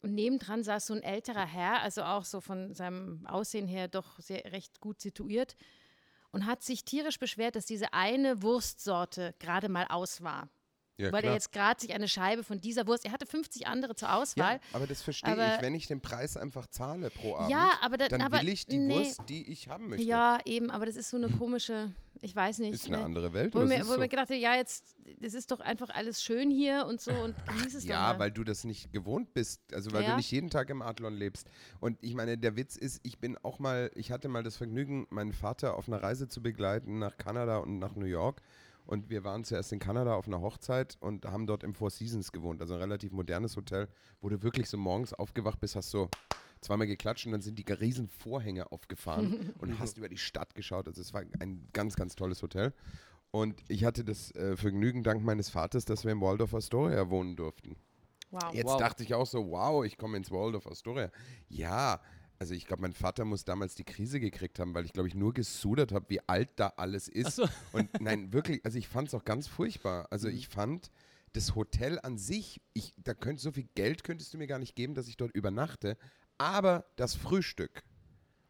Und nebendran saß so ein älterer Herr, also auch so von seinem Aussehen her doch sehr recht gut situiert und hat sich tierisch beschwert, dass diese eine Wurstsorte gerade mal aus war. Ja, weil klar. er jetzt gerade sich eine Scheibe von dieser Wurst, er hatte 50 andere zur Auswahl. Ja, aber das verstehe ich, wenn ich den Preis einfach zahle pro Abend. Ja, aber da- dann aber will ich die nee. Wurst, die ich haben möchte. Ja, eben, aber das ist so eine komische, ich weiß nicht. Ist eine ne? andere Welt. Wo mir, wo so. mir gedacht habe, ja, jetzt, das ist doch einfach alles schön hier und so und genieß es Ja, weil du das nicht gewohnt bist. Also weil Ja. du nicht jeden Tag im Adlon lebst. Und ich meine, der Witz ist, ich bin auch mal, ich hatte mal das Vergnügen, meinen Vater auf einer Reise zu begleiten nach Kanada und nach New York. Und wir waren zuerst in Kanada auf einer Hochzeit und haben dort im Four Seasons gewohnt. Also ein relativ modernes Hotel, wo du wirklich so morgens aufgewacht bist, hast so zweimal geklatscht und dann sind die riesen Vorhänge aufgefahren [laughs] und hast über die Stadt geschaut. Also es war ein ganz, ganz tolles Hotel. Und ich hatte das äh, Vergnügen dank meines Vaters, dass wir im Waldorf Astoria wohnen durften. wow. Jetzt Wow. dachte ich auch so, wow, ich komme ins Waldorf Astoria. Ja, also ich glaube, mein Vater muss damals die Krise gekriegt haben, weil ich glaube ich nur gesudert habe, wie alt da alles ist. So. [laughs] Und nein, wirklich, also ich fand es auch ganz furchtbar. Also Mhm. ich fand das Hotel an sich, ich, da könnt, so viel Geld könntest du mir gar nicht geben, dass ich dort übernachte. Aber das Frühstück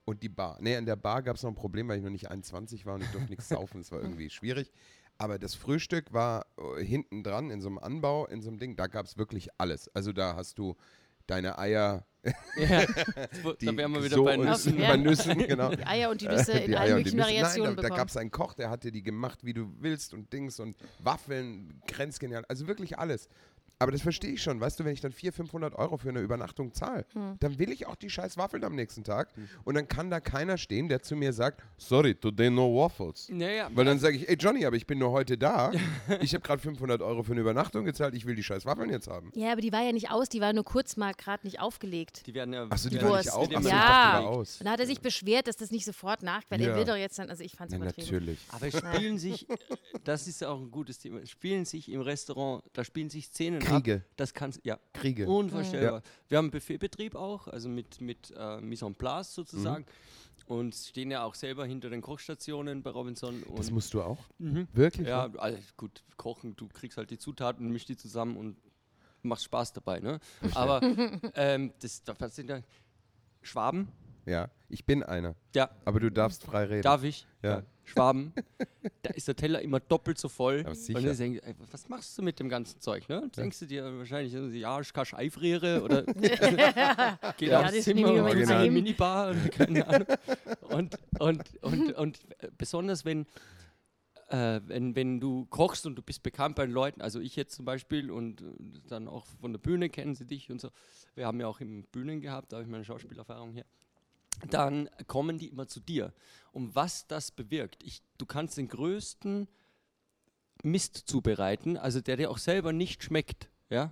und die Bar. Nee, in der Bar gab es noch ein Problem, weil ich noch nicht 21 war und ich durfte nichts saufen. Es war [laughs] irgendwie schwierig. Aber das Frühstück war äh, hinten dran in so einem Anbau, in so einem Ding. Da gab es wirklich alles. Also da hast du deine Eier, ja, [laughs] die da wären wir wieder so bei Nüssen. Ja. bei Nüssen, genau. Die Eier und die Nüsse [laughs] in Die allen möglichen Nüsse. Nein, Variationen da, da gab es einen Koch, der hatte die gemacht, wie du willst und Dings und Waffeln, grenzgenial. Also wirklich alles. Aber das verstehe ich schon. Weißt du, wenn ich dann 400, 500 Euro für eine Übernachtung zahle, Hm. dann will ich auch die scheiß Waffeln am nächsten Tag. Und dann kann da keiner stehen, der zu mir sagt, sorry, today no waffles. Naja, Weil dann sage ich, ey Johnny, aber ich bin nur heute da. [laughs] Ich habe gerade 500 Euro für eine Übernachtung gezahlt. Ich will die scheiß Waffeln jetzt haben. ja, aber die war ja nicht aus, die war nur kurz mal gerade nicht aufgelegt. die werden ja. Achso, die Die war nicht auf. Die Achso, Ja. dachte, die war aus. Und da hat er sich beschwert, dass das nicht sofort nachquert. Ja. Er will doch jetzt dann, also ich fand es Ja, übertrieben. natürlich. Aber es spielen sich, das ist ja auch ein gutes Thema, spielen sich im Restaurant, da spielen sich Szenen ab. Kriege. Das kannst ja Kriege. unvorstellbar. Wir haben einen Buffetbetrieb auch, also mit, mit äh, Mise en place sozusagen. Und stehen ja auch selber hinter den Kochstationen bei Robinson. Das musst du auch? Mhm. Wirklich? Ja, also gut, kochen, du kriegst halt die Zutaten, mischst die zusammen und machst Spaß dabei, ne? Aber [laughs] ähm, das, das sind ja Schwaben, Ja, ich bin einer. ja, Aber du darfst frei reden. darf ich? Ja. Schwaben, da ist der Teller immer doppelt so voll. Aber sicher. Und dann denkst du, ey, was machst du mit dem ganzen Zeug, ne? Denkst du dir wahrscheinlich, ja, ich kann Eifriere oder [laughs] [laughs] geht Ja, aufs das Zimmer mal in die heim. Minibar und keine Ahnung. Und, und, und, und besonders wenn, äh, wenn, wenn du kochst und du bist bekannt bei den Leuten, also ich jetzt zum Beispiel und dann auch von der Bühne kennen sie dich und so. Wir haben ja auch im Bühnen gehabt, da habe ich meine Schauspielerfahrung hier. Dann kommen die immer zu dir. Und was das bewirkt, ich, du kannst den größten Mist zubereiten, also der dir auch selber nicht schmeckt, ja.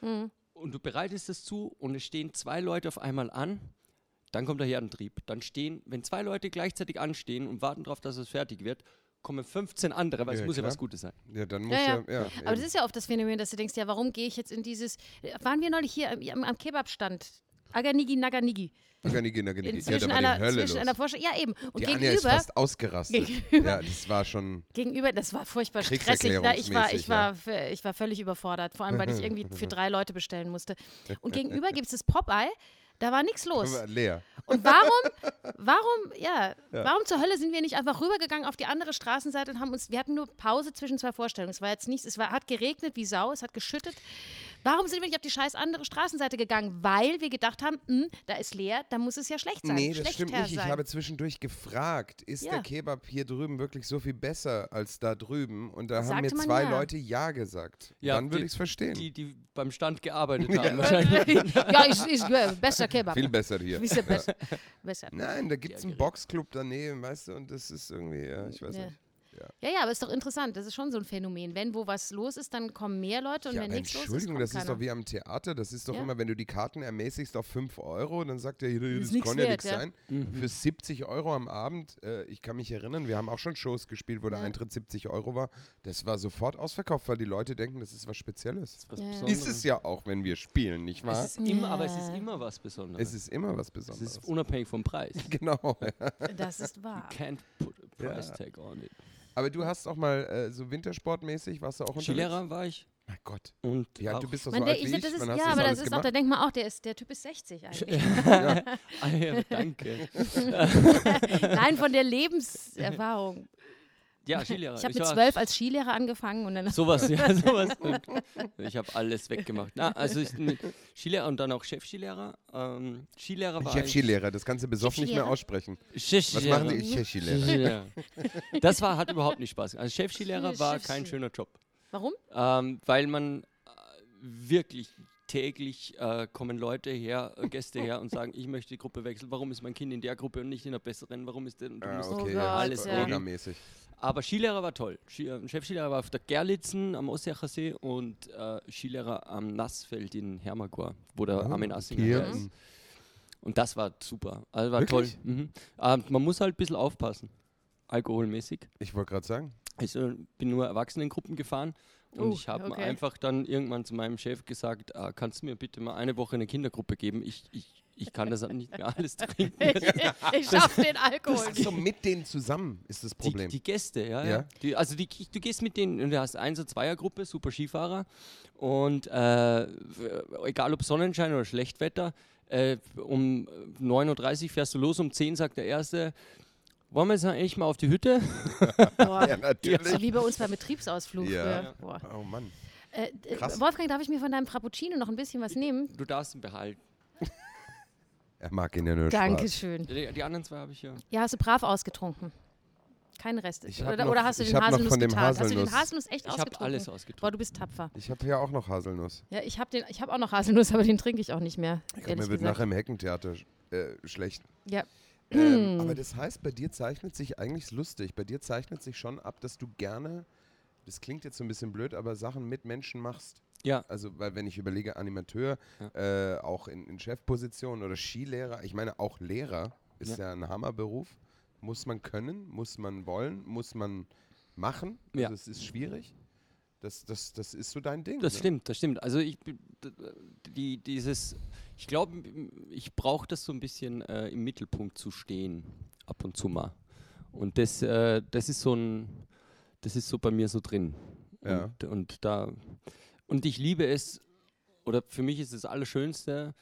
Mhm. Und du bereitest es zu und es stehen zwei Leute auf einmal an, dann kommt der Herdentrieb. Dann stehen, wenn zwei Leute gleichzeitig anstehen und warten darauf, dass es fertig wird, kommen 15 andere, weil Ja, es muss ja klar. was Gutes sein. Ja, dann muss Ja, ja. ja. ja, Aber das eben. ist ja oft das Phänomen, dass du denkst, ja, warum gehe ich jetzt in dieses. Waren wir neulich hier am, am, am Kebabstand? Aganigi Naganigi. Organigi, Organigi. Ja, Zwischen war die einer, Hölle zwischen einer Vorstellung. Ja, eben. Und die Anja ist gegenüber, fast ausgerastet. Gegenüber- Ja, das war schon. gegenüber, das war furchtbar stressig. Da ich, war, ich, war, v- ich war völlig überfordert, vor allem, weil ich irgendwie für drei Leute bestellen musste. Und gegenüber gibt es das Popeye, da war nichts los. Aber leer. Und warum, warum, ja, warum zur Hölle sind wir nicht einfach rübergegangen auf die andere Straßenseite und haben uns, wir hatten nur Pause zwischen zwei Vorstellungen. Es war jetzt nichts, es war, hat geregnet wie Sau, es hat geschüttet. Warum sind wir nicht auf die scheiß andere Straßenseite gegangen? Weil wir gedacht haben, hm, da ist leer, da muss es ja schlecht sein. Nee, das schlechter stimmt nicht. Ich sein. habe zwischendurch gefragt, ist Ja. der Kebab hier drüben wirklich so viel besser als da drüben? Und da haben Sagte mir man zwei ja. Leute Ja gesagt. Ja, Dann würde ich es verstehen. Die, die beim Stand gearbeitet [laughs] haben wahrscheinlich. [laughs] ja, ist, ist äh, besser Kebab. Viel besser hier. [laughs] Ja besser. besser. Nein, da gibt es einen Gerät. Boxclub daneben, weißt du, und das ist irgendwie, ja, ich weiß Ja. nicht. Ja, ja, aber ist doch interessant. Das ist schon so ein Phänomen. Wenn wo was los ist, dann kommen mehr Leute und Ja, wenn nichts los ist, Entschuldigung, das ist keiner. doch wie am Theater. Das ist doch Ja. immer, wenn du die Karten ermäßigst auf 5 Euro, dann sagt Ist das nix kann ja nichts sein. Mhm. Für 70 Euro am Abend, äh, ich kann mich erinnern, wir haben auch schon Shows gespielt, wo der Ja. Eintritt 70 Euro war. Das war sofort ausverkauft, weil die Leute denken, das ist was Spezielles. Was Ja. Besonderes. Ist es ja auch, wenn wir spielen, nicht wahr? Es ist immer, aber es ist immer was Besonderes. Es ist immer was Es Besonderes. ist unabhängig vom Preis. [laughs] genau. Das ist wahr. Can't put a price Ja. tag on it. Aber du hast auch mal äh, so wintersportmäßig, warst du auch unterwegs? Skilehrer war ich Mein Gott. und Ja, auch du bist doch Man, so der, alt wie ich, ich. das ist, ja, aber das alles ist auch, da denkt man auch, der, ist, der Typ ist 60 [laughs] eigentlich. [laughs] Ah, ja, danke. [laughs] Nein, von der Lebenserfahrung. Ja, Skilehrer. Ich habe mit war- zwölf als Skilehrer angefangen und dann [laughs] Sowas, ja, [laughs] sowas. Ich habe alles weggemacht. Na, also ich bin Skilehrer und dann auch Chefskilehrer. Ähm, Skilehrer war Chefskilehrer, das kannst du besoffen nicht mehr aussprechen. Was machen die Chefskilehrer? Das war, hat überhaupt nicht Spaß. gemacht. Also Chefskilehrer war kein schöner Job. Warum? Ähm, weil man äh, wirklich täglich äh, kommen Leute her, äh, Gäste her und sagen, ich möchte die Gruppe wechseln. Warum ist mein Kind in der Gruppe und nicht in der besseren? Warum ist denn? Du Ah, okay, ja, alles Gott, regeln. Orgamäßig. Aber Skilehrer war toll. Äh, Chefskilehrer war auf der Gerlitzen am Osseacher See und äh, Skilehrer am Nassfeld in Hermagor, wo der Oh, Armin Assinger ist. Und das war super. Also war Wirklich? toll. Mhm. Ähm, man muss halt ein bisschen aufpassen. Alkoholmäßig. Ich wollte gerade sagen. Ich äh, bin nur Erwachsenengruppen gefahren und Uh, ich habe okay. einfach dann irgendwann zu meinem Chef gesagt, ah, kannst du mir bitte mal eine Woche eine Kindergruppe geben? Ich, ich, ich kann das nicht mehr alles [laughs] trinken. Ich, ich schaff den Alkohol Ach so, mit denen zusammen ist das Die, Problem. die Gäste, ja. Ja. ja. Die, also die, du gehst mit denen, du hast Eins- und Zweiergruppe, super Skifahrer. Und äh, egal ob Sonnenschein oder Schlechtwetter, äh, um 9.30 Uhr fährst du los, um 10 Uhr sagt der Erste, wollen wir jetzt eigentlich mal auf die Hütte? [laughs] Boah, ja, natürlich. so wie bei uns beim Betriebsausflug. Ja. Boah. Oh Mann. Äh, äh. Wolfgang, darf ich mir von deinem Frappuccino noch ein bisschen was nehmen? Du darfst ihn behalten. [laughs] Er mag ihn ja nur Spaß. Dankeschön. Die, die anderen zwei habe ich ja. Ja, hast du brav ausgetrunken. Keine Reste. Ich hab Oder, noch- oder hast du ich den Haselnuss von dem getan? Hast du den Haselnuss. Haselnuss echt Ich habe ausgetrunken? alles Boah, ausgetrunken. du bist tapfer. Ich habe ja auch noch Haselnuss. Ja, ich habe hab auch noch Haselnuss, aber den trinke ich auch nicht mehr. Ich glaub, mir wird gesagt. nachher im Heckentheater äh, schlecht. Ja. Ähm, aber das heißt, bei dir zeichnet sich eigentlich lustig. Bei dir zeichnet sich schon ab, dass du gerne, das klingt jetzt so ein bisschen blöd, aber Sachen mit Menschen machst. Ja. Also, weil wenn ich überlege, Animateur, äh, auch in, in Chefpositionen oder Skilehrer, ich meine auch Lehrer ist ja, ein Hammerberuf. Muss man können, muss man wollen, muss man machen. Also Ja. es ist schwierig. Das, das, das ist so dein Ding. Das ne? stimmt, das stimmt. Also ich die, dieses, ich glaube, ich brauche das so ein bisschen äh, im Mittelpunkt zu stehen, ab und zu mal. Und das, äh, das ist so ein, das ist so bei mir so drin. Ja. Und, und da, und ich liebe es, oder für mich ist das Allerschönste,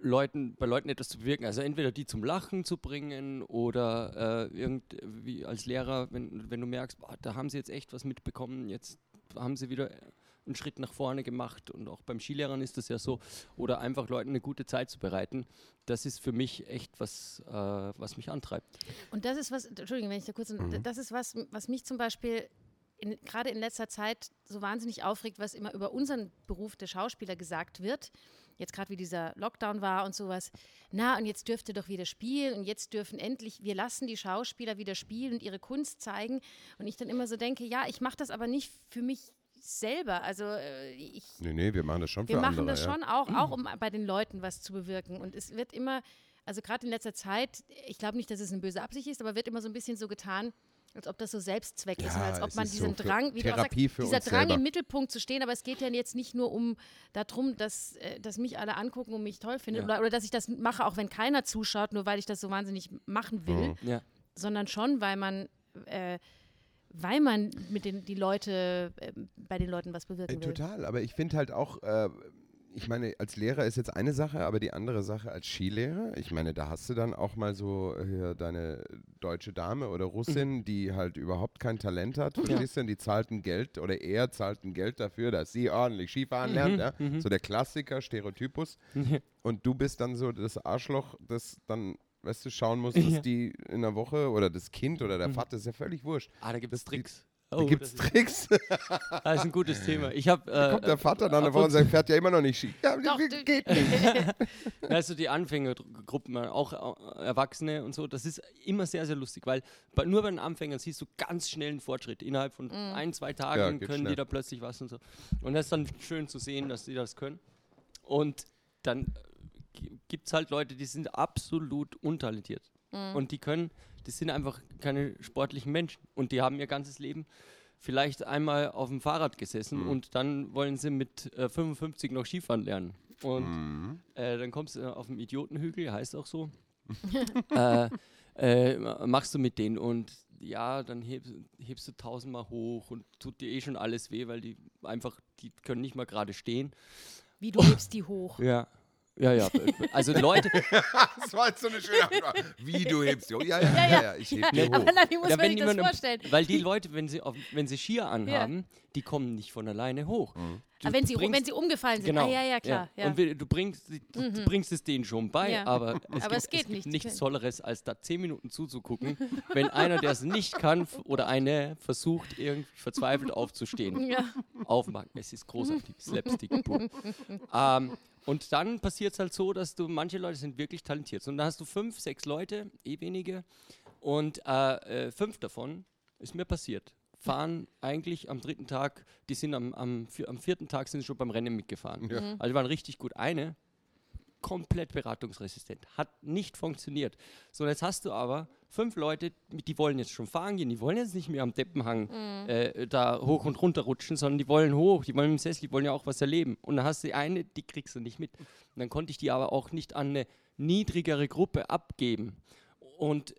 Leuten, bei Leuten etwas zu bewirken. Also entweder die zum Lachen zu bringen oder äh, irgendwie als Lehrer, wenn, wenn du merkst, boah, da haben sie jetzt echt was mitbekommen, jetzt haben sie wieder einen Schritt nach vorne gemacht und auch beim Skilehrern ist das ja so. Oder einfach Leuten eine gute Zeit zu bereiten. Das ist für mich echt was, äh, was mich antreibt. Und das ist was, Entschuldigung, wenn ich da kurz, Mhm. das ist was, was mich zum Beispiel in, gerade in letzter Zeit so wahnsinnig aufregt, was immer über unseren Beruf der Schauspieler gesagt wird. Jetzt gerade wie dieser Lockdown war und sowas. Na, und jetzt dürft ihr doch wieder spielen und jetzt dürfen endlich, wir lassen die Schauspieler wieder spielen und ihre Kunst zeigen. Und ich dann immer so denke, ja, ich mache das aber nicht für mich selber. Also äh, ich, Nee, nee, wir machen das schon wir für machen andere. das ja. schon auch, auch um [clears throat] bei den Leuten was zu bewirken. Und es wird immer, also gerade in letzter Zeit, ich glaube nicht, dass es eine böse Absicht ist, aber wird immer so ein bisschen so getan, als ob das so Selbstzweck ist, und Ja, als ob man ist diesen so Drang, wie du auch Therapie sagst, für dieser Drang selber. im Mittelpunkt zu stehen, aber es geht ja jetzt nicht nur um darum, dass, äh, dass mich alle angucken und mich toll finden Ja. oder, oder dass ich das mache, auch wenn keiner zuschaut, nur weil ich das so wahnsinnig machen will, Mhm. Ja. sondern schon, weil man äh, weil man mit den die Leute äh, bei den Leuten was bewirken Äh, will. total, aber ich finde halt auch, äh, ich meine, als Lehrer ist jetzt eine Sache, aber die andere Sache als Skilehrer, ich meine, da hast du dann auch mal so äh, hier deine deutsche Dame oder Russin, die halt überhaupt kein Talent hat, verstehst du? Und Die zahlt ein Geld oder er zahlt ein Geld dafür, dass sie ordentlich Skifahren lernt, ja? So der Klassiker, Stereotypus. Und du bist dann so das Arschloch, das dann, weißt du, schauen muss, dass Ja. die in der Woche oder das Kind oder der Vater, ist ja völlig wurscht. Ah, da gibt es Tricks. Da Oh, gibt es Tricks. [laughs] das ist ein gutes Thema. Ich habe äh, kommt der Vater dann ab davor und und sagt, fährt ja immer noch nicht Ski. Ja, Doch, geht [laughs] nicht. [laughs] Also die Anfängergruppen, äh, auch äh, Erwachsene und so, das ist immer sehr, sehr lustig, weil bei, nur bei den Anfängern siehst du ganz schnell einen Fortschritt. Innerhalb von ein, zwei Tagen Ja, können schnell. die da plötzlich was und so. Und das ist dann schön zu sehen, dass die das können. Und dann gibt es halt Leute, die sind absolut untalentiert. Und die können, die sind einfach keine sportlichen Menschen. Und die haben ihr ganzes Leben vielleicht einmal auf dem Fahrrad gesessen und dann wollen sie mit äh, 55 noch Skifahren lernen. Und Mhm. äh, dann kommst du auf den Idiotenhügel, heißt auch so. [laughs] äh, äh, machst du mit denen und ja, dann hebst, hebst du tausendmal hoch und tut dir eh schon alles weh, weil die einfach, die können nicht mal gerade stehen. Wie du hebst die hoch. Ja. Ja, ja. Also Leute, [laughs] Das war jetzt so eine schöne Antwort. Wie du hebst. Ja, ja, ja, ja, ja ich heb Aber hoch. dann, wie muss ja, wenn sich das vorstellen? weil die Leute, wenn sie, auf, wenn sie Skier anhaben, die kommen nicht von alleine hoch. Du- Aber wenn du sie, bringst- wenn sie umgefallen sind. Genau. Ah, ja, ja, klar. Ja. Und du bringst, du, du bringst es denen schon bei, Ja. aber, es, Aber gibt, es geht gibt nicht. Die nichts Tolleres, als da zehn Minuten zuzugucken, [laughs] wenn einer, der es nicht kann oder eine versucht, irgendwie verzweifelt aufzustehen. ja. Aufmachen. Es ist großartig. [laughs] Slapstick pur. ähm, und dann passiert es halt so, dass du, manche Leute sind wirklich talentiert. Und da hast du fünf, sechs Leute, eh wenige. Und äh, äh, fünf davon ist mir passiert. Fahren eigentlich am dritten Tag, die sind am, am, am vierten Tag sind schon beim Rennen mitgefahren. Ja. Also die waren richtig gut. Eine, komplett beratungsresistent. Hat nicht funktioniert. So, jetzt hast du aber fünf Leute, die wollen jetzt schon fahren gehen, die wollen jetzt nicht mehr am Deppenhang äh, da hoch und runter rutschen, sondern die wollen hoch, die wollen im Sessel, die wollen ja auch was erleben. Und dann hast du die eine, die kriegst du nicht mit. Und dann konnte ich die aber auch nicht an eine niedrigere Gruppe abgeben. Und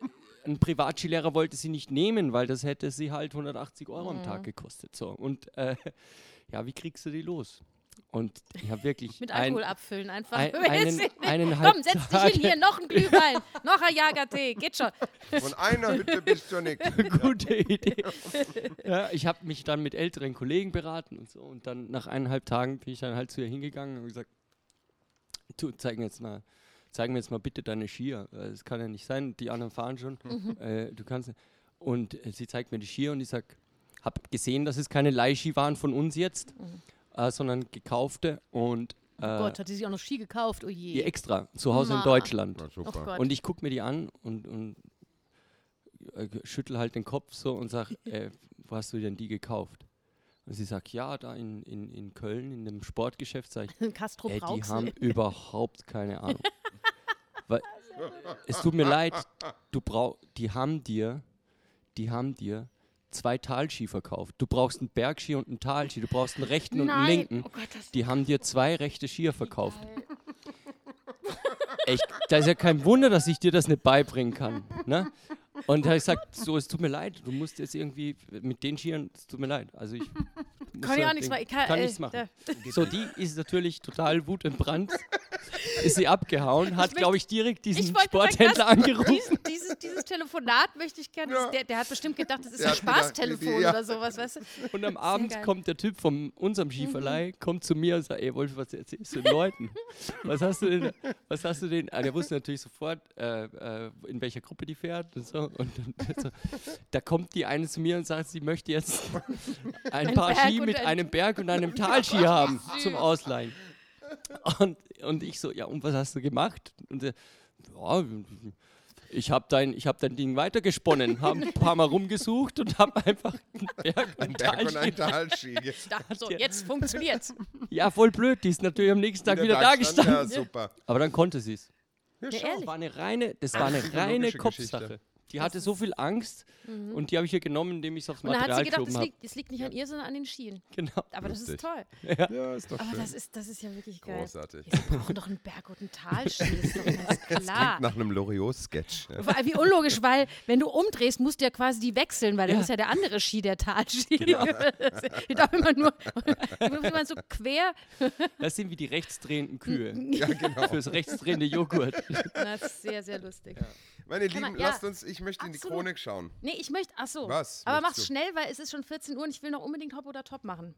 ein Privatskilehrer wollte sie nicht nehmen, weil das hätte sie halt 180 Euro am Tag gekostet. So. Und äh, [laughs] ja, wie kriegst du die los? Und ich habe wirklich Mit ein, Alkohol abfüllen einfach. ein, [laughs] einen, eineinhalb Komm, setz dich Tage- hin, hier, noch ein Glühwein, noch ein Jagertee, geht schon. Von einer Hütte bis zur nächsten. [laughs] Gute Idee. ja, ich habe mich dann mit älteren Kollegen beraten und so. Und dann nach eineinhalb Tagen bin ich dann halt zu ihr hingegangen und gesagt, du, zeig mir jetzt mal, zeig mir jetzt mal bitte deine Skier. Äh, Das kann ja nicht sein, die anderen fahren schon. Äh, du kannst. Und äh, sie zeigt mir die Skier und ich sag, hab gesehen, dass es keine Leihski waren von uns jetzt, äh, sondern gekaufte und Oh äh, Gott, hat sie sich auch noch Ski gekauft, oh je. die extra zu Hause in Ma. Deutschland. Na, Oh super. Gott. Und ich gucke mir die an und, und äh, schüttel halt den Kopf so und sag, [laughs] äh, wo hast du denn die gekauft? Und sie sagt, ja, da in, in, in Köln, in dem Sportgeschäft, sag ich, [laughs] Castro ey, die haben überhaupt keine Ahnung. [laughs] Weil, es tut mir leid, du brauch, die haben dir, die haben dir zwei Talski verkauft. Du brauchst einen Bergski und einen Talski. Du brauchst einen rechten und einen linken. Oh Gott, Die haben dir zwei rechte Skier verkauft. Echt, da ist ja kein Wunder, dass ich dir das nicht beibringen kann. Ne? Und da habe ich gesagt, so, es tut mir leid, du musst jetzt irgendwie mit den Skiern, es tut mir leid. Also ich kann ich auch nichts machen. Ich kann, kann äh, nichts machen. da- So, die ist natürlich total wutentbrannt. [laughs] ist sie abgehauen, hat, glaube ich, direkt diesen Ich sagen, Sporthändler das- angerufen. [laughs] Dieses, dieses Telefonat möchte ich gerne. Ja. Der, der hat bestimmt gedacht, das ist [laughs] Der ein Spaßtelefon ja. oder sowas, weißt du? Und am Abend kommt der Typ von unserem Skiverleih, kommt zu mir und sagt, ey Wolf, was erzählst du den Leuten? Was hast du denn, was hast du denn? Ah, der wusste natürlich sofort, äh, äh, in welcher Gruppe die fährt und so. Und dann, so. da kommt die eine zu mir und sagt, sie möchte jetzt ein, Ein paar Berg Ski mit ein- einem Berg und einem [laughs] Talski haben zum Ausleihen. Und, und ich so, ja, und was hast du gemacht? Und er, ja, ich habe dein, ich hab dein Ding weitergesponnen, habe ein paar Mal rumgesucht und habe einfach einen Berg und Ein Berg und ein Talski. [laughs] So, jetzt funktioniert's. Ja, voll blöd, die ist natürlich am nächsten Tag wieder da stand, Ja, gestanden. super. Aber dann konnte sie es. Ja, war eine reine, das war eine reine Geschichte. Die hatte so viel Angst und die habe ich ihr genommen, indem ich es aufs Und dann hat Material sie gedacht, habe. liegt, es liegt nicht an ihr, sondern an den Skien. Genau. Aber das ist Lustig. toll. Ja, ist doch Aber schön. das ist, das ist ja wirklich geil. Großartig. Ja, Sie brauchen doch einen Berg- und einen Talski, das ist doch ganz [laughs] klar. Nach einem Loriot-Sketch. Ja. Vor allem Wie unlogisch, weil wenn du umdrehst, musst du ja quasi die wechseln, weil dann Ja. ist ja der andere Ski der Talski. Genau. [laughs] Ich darf immer nur, man so quer, Das sind wie die rechtsdrehenden Kühe. [laughs] ja, genau. Fürs rechtsdrehende Joghurt. das ist sehr, sehr lustig. Meine Kann Lieben, man- ja, lasst uns, ich möchte in die absolut. Chronik schauen. Nee, ich möchte, ach so. Was Aber mach's du? schnell, weil es ist schon 14 Uhr und ich will noch unbedingt Hop oder Top machen.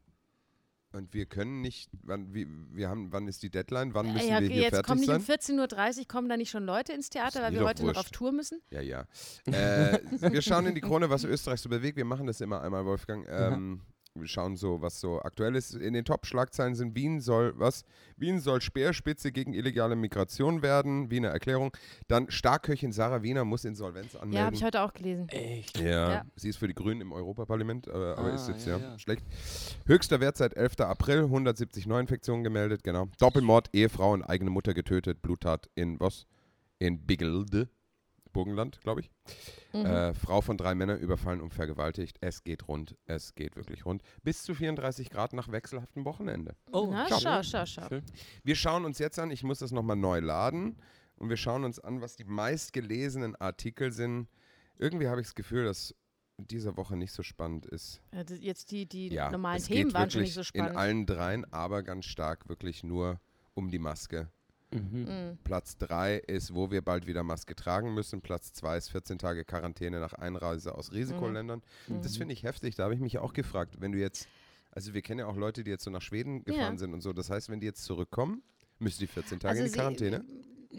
Und wir können nicht, wann, wie, wir haben, wann ist die Deadline? Wann müssen ja, wir okay, hier jetzt kommen fertig nicht sein? um 14.30 Uhr, kommen da nicht schon Leute ins Theater, weil wir heute noch wurscht. auf Tour müssen? Ja, ja. Äh, wir schauen in die Krone, was Österreich so bewegt. Wir machen das immer einmal, Wolfgang. Ähm, wir schauen so, was so aktuell ist. In den Top-Schlagzeilen sind Wien soll, was? Wien soll Speerspitze gegen illegale Migration werden. Wiener Erklärung. Dann Starköchin Sarah Wiener muss Insolvenz anmelden. Ja, habe ich heute auch gelesen. Echt? Ja, Ja. sie ist für die Grünen im Europaparlament, äh, aber Ah, ist jetzt ja, ja, ja. schlecht. Höchster Wert seit 11. April, 170 Neuinfektionen gemeldet, genau. Doppelmord, Ehefrau und eigene Mutter getötet, Bluttat in was? In Bigelde, Burgenland, glaube ich. Mhm. Äh, Frau von drei Männern überfallen und vergewaltigt. Es geht rund, es geht wirklich rund. Bis zu 34 Grad nach wechselhaftem Wochenende. Oh, Na, schau. schau, schau. Wir schauen uns jetzt an, ich muss das nochmal neu laden und wir schauen uns an, was die meistgelesenen Artikel sind. Irgendwie habe ich das Gefühl, dass diese Woche nicht so spannend ist. Ja, Jetzt die, die Ja, normalen Themen waren schon wirklich nicht so in spannend. allen dreien, aber ganz stark wirklich nur um die Maske. Mhm. Mhm. Platz 3 ist, wo wir bald wieder Maske tragen müssen. Platz 2 ist 14 Tage Quarantäne nach Einreise aus Risikoländern. Mhm. Das finde ich heftig. Da habe ich mich auch gefragt, wenn du jetzt, also wir kennen ja auch Leute, die jetzt so nach Schweden gefahren Ja. sind und so. Das heißt, wenn die jetzt zurückkommen, müssen die 14 Tage Also in die Quarantäne.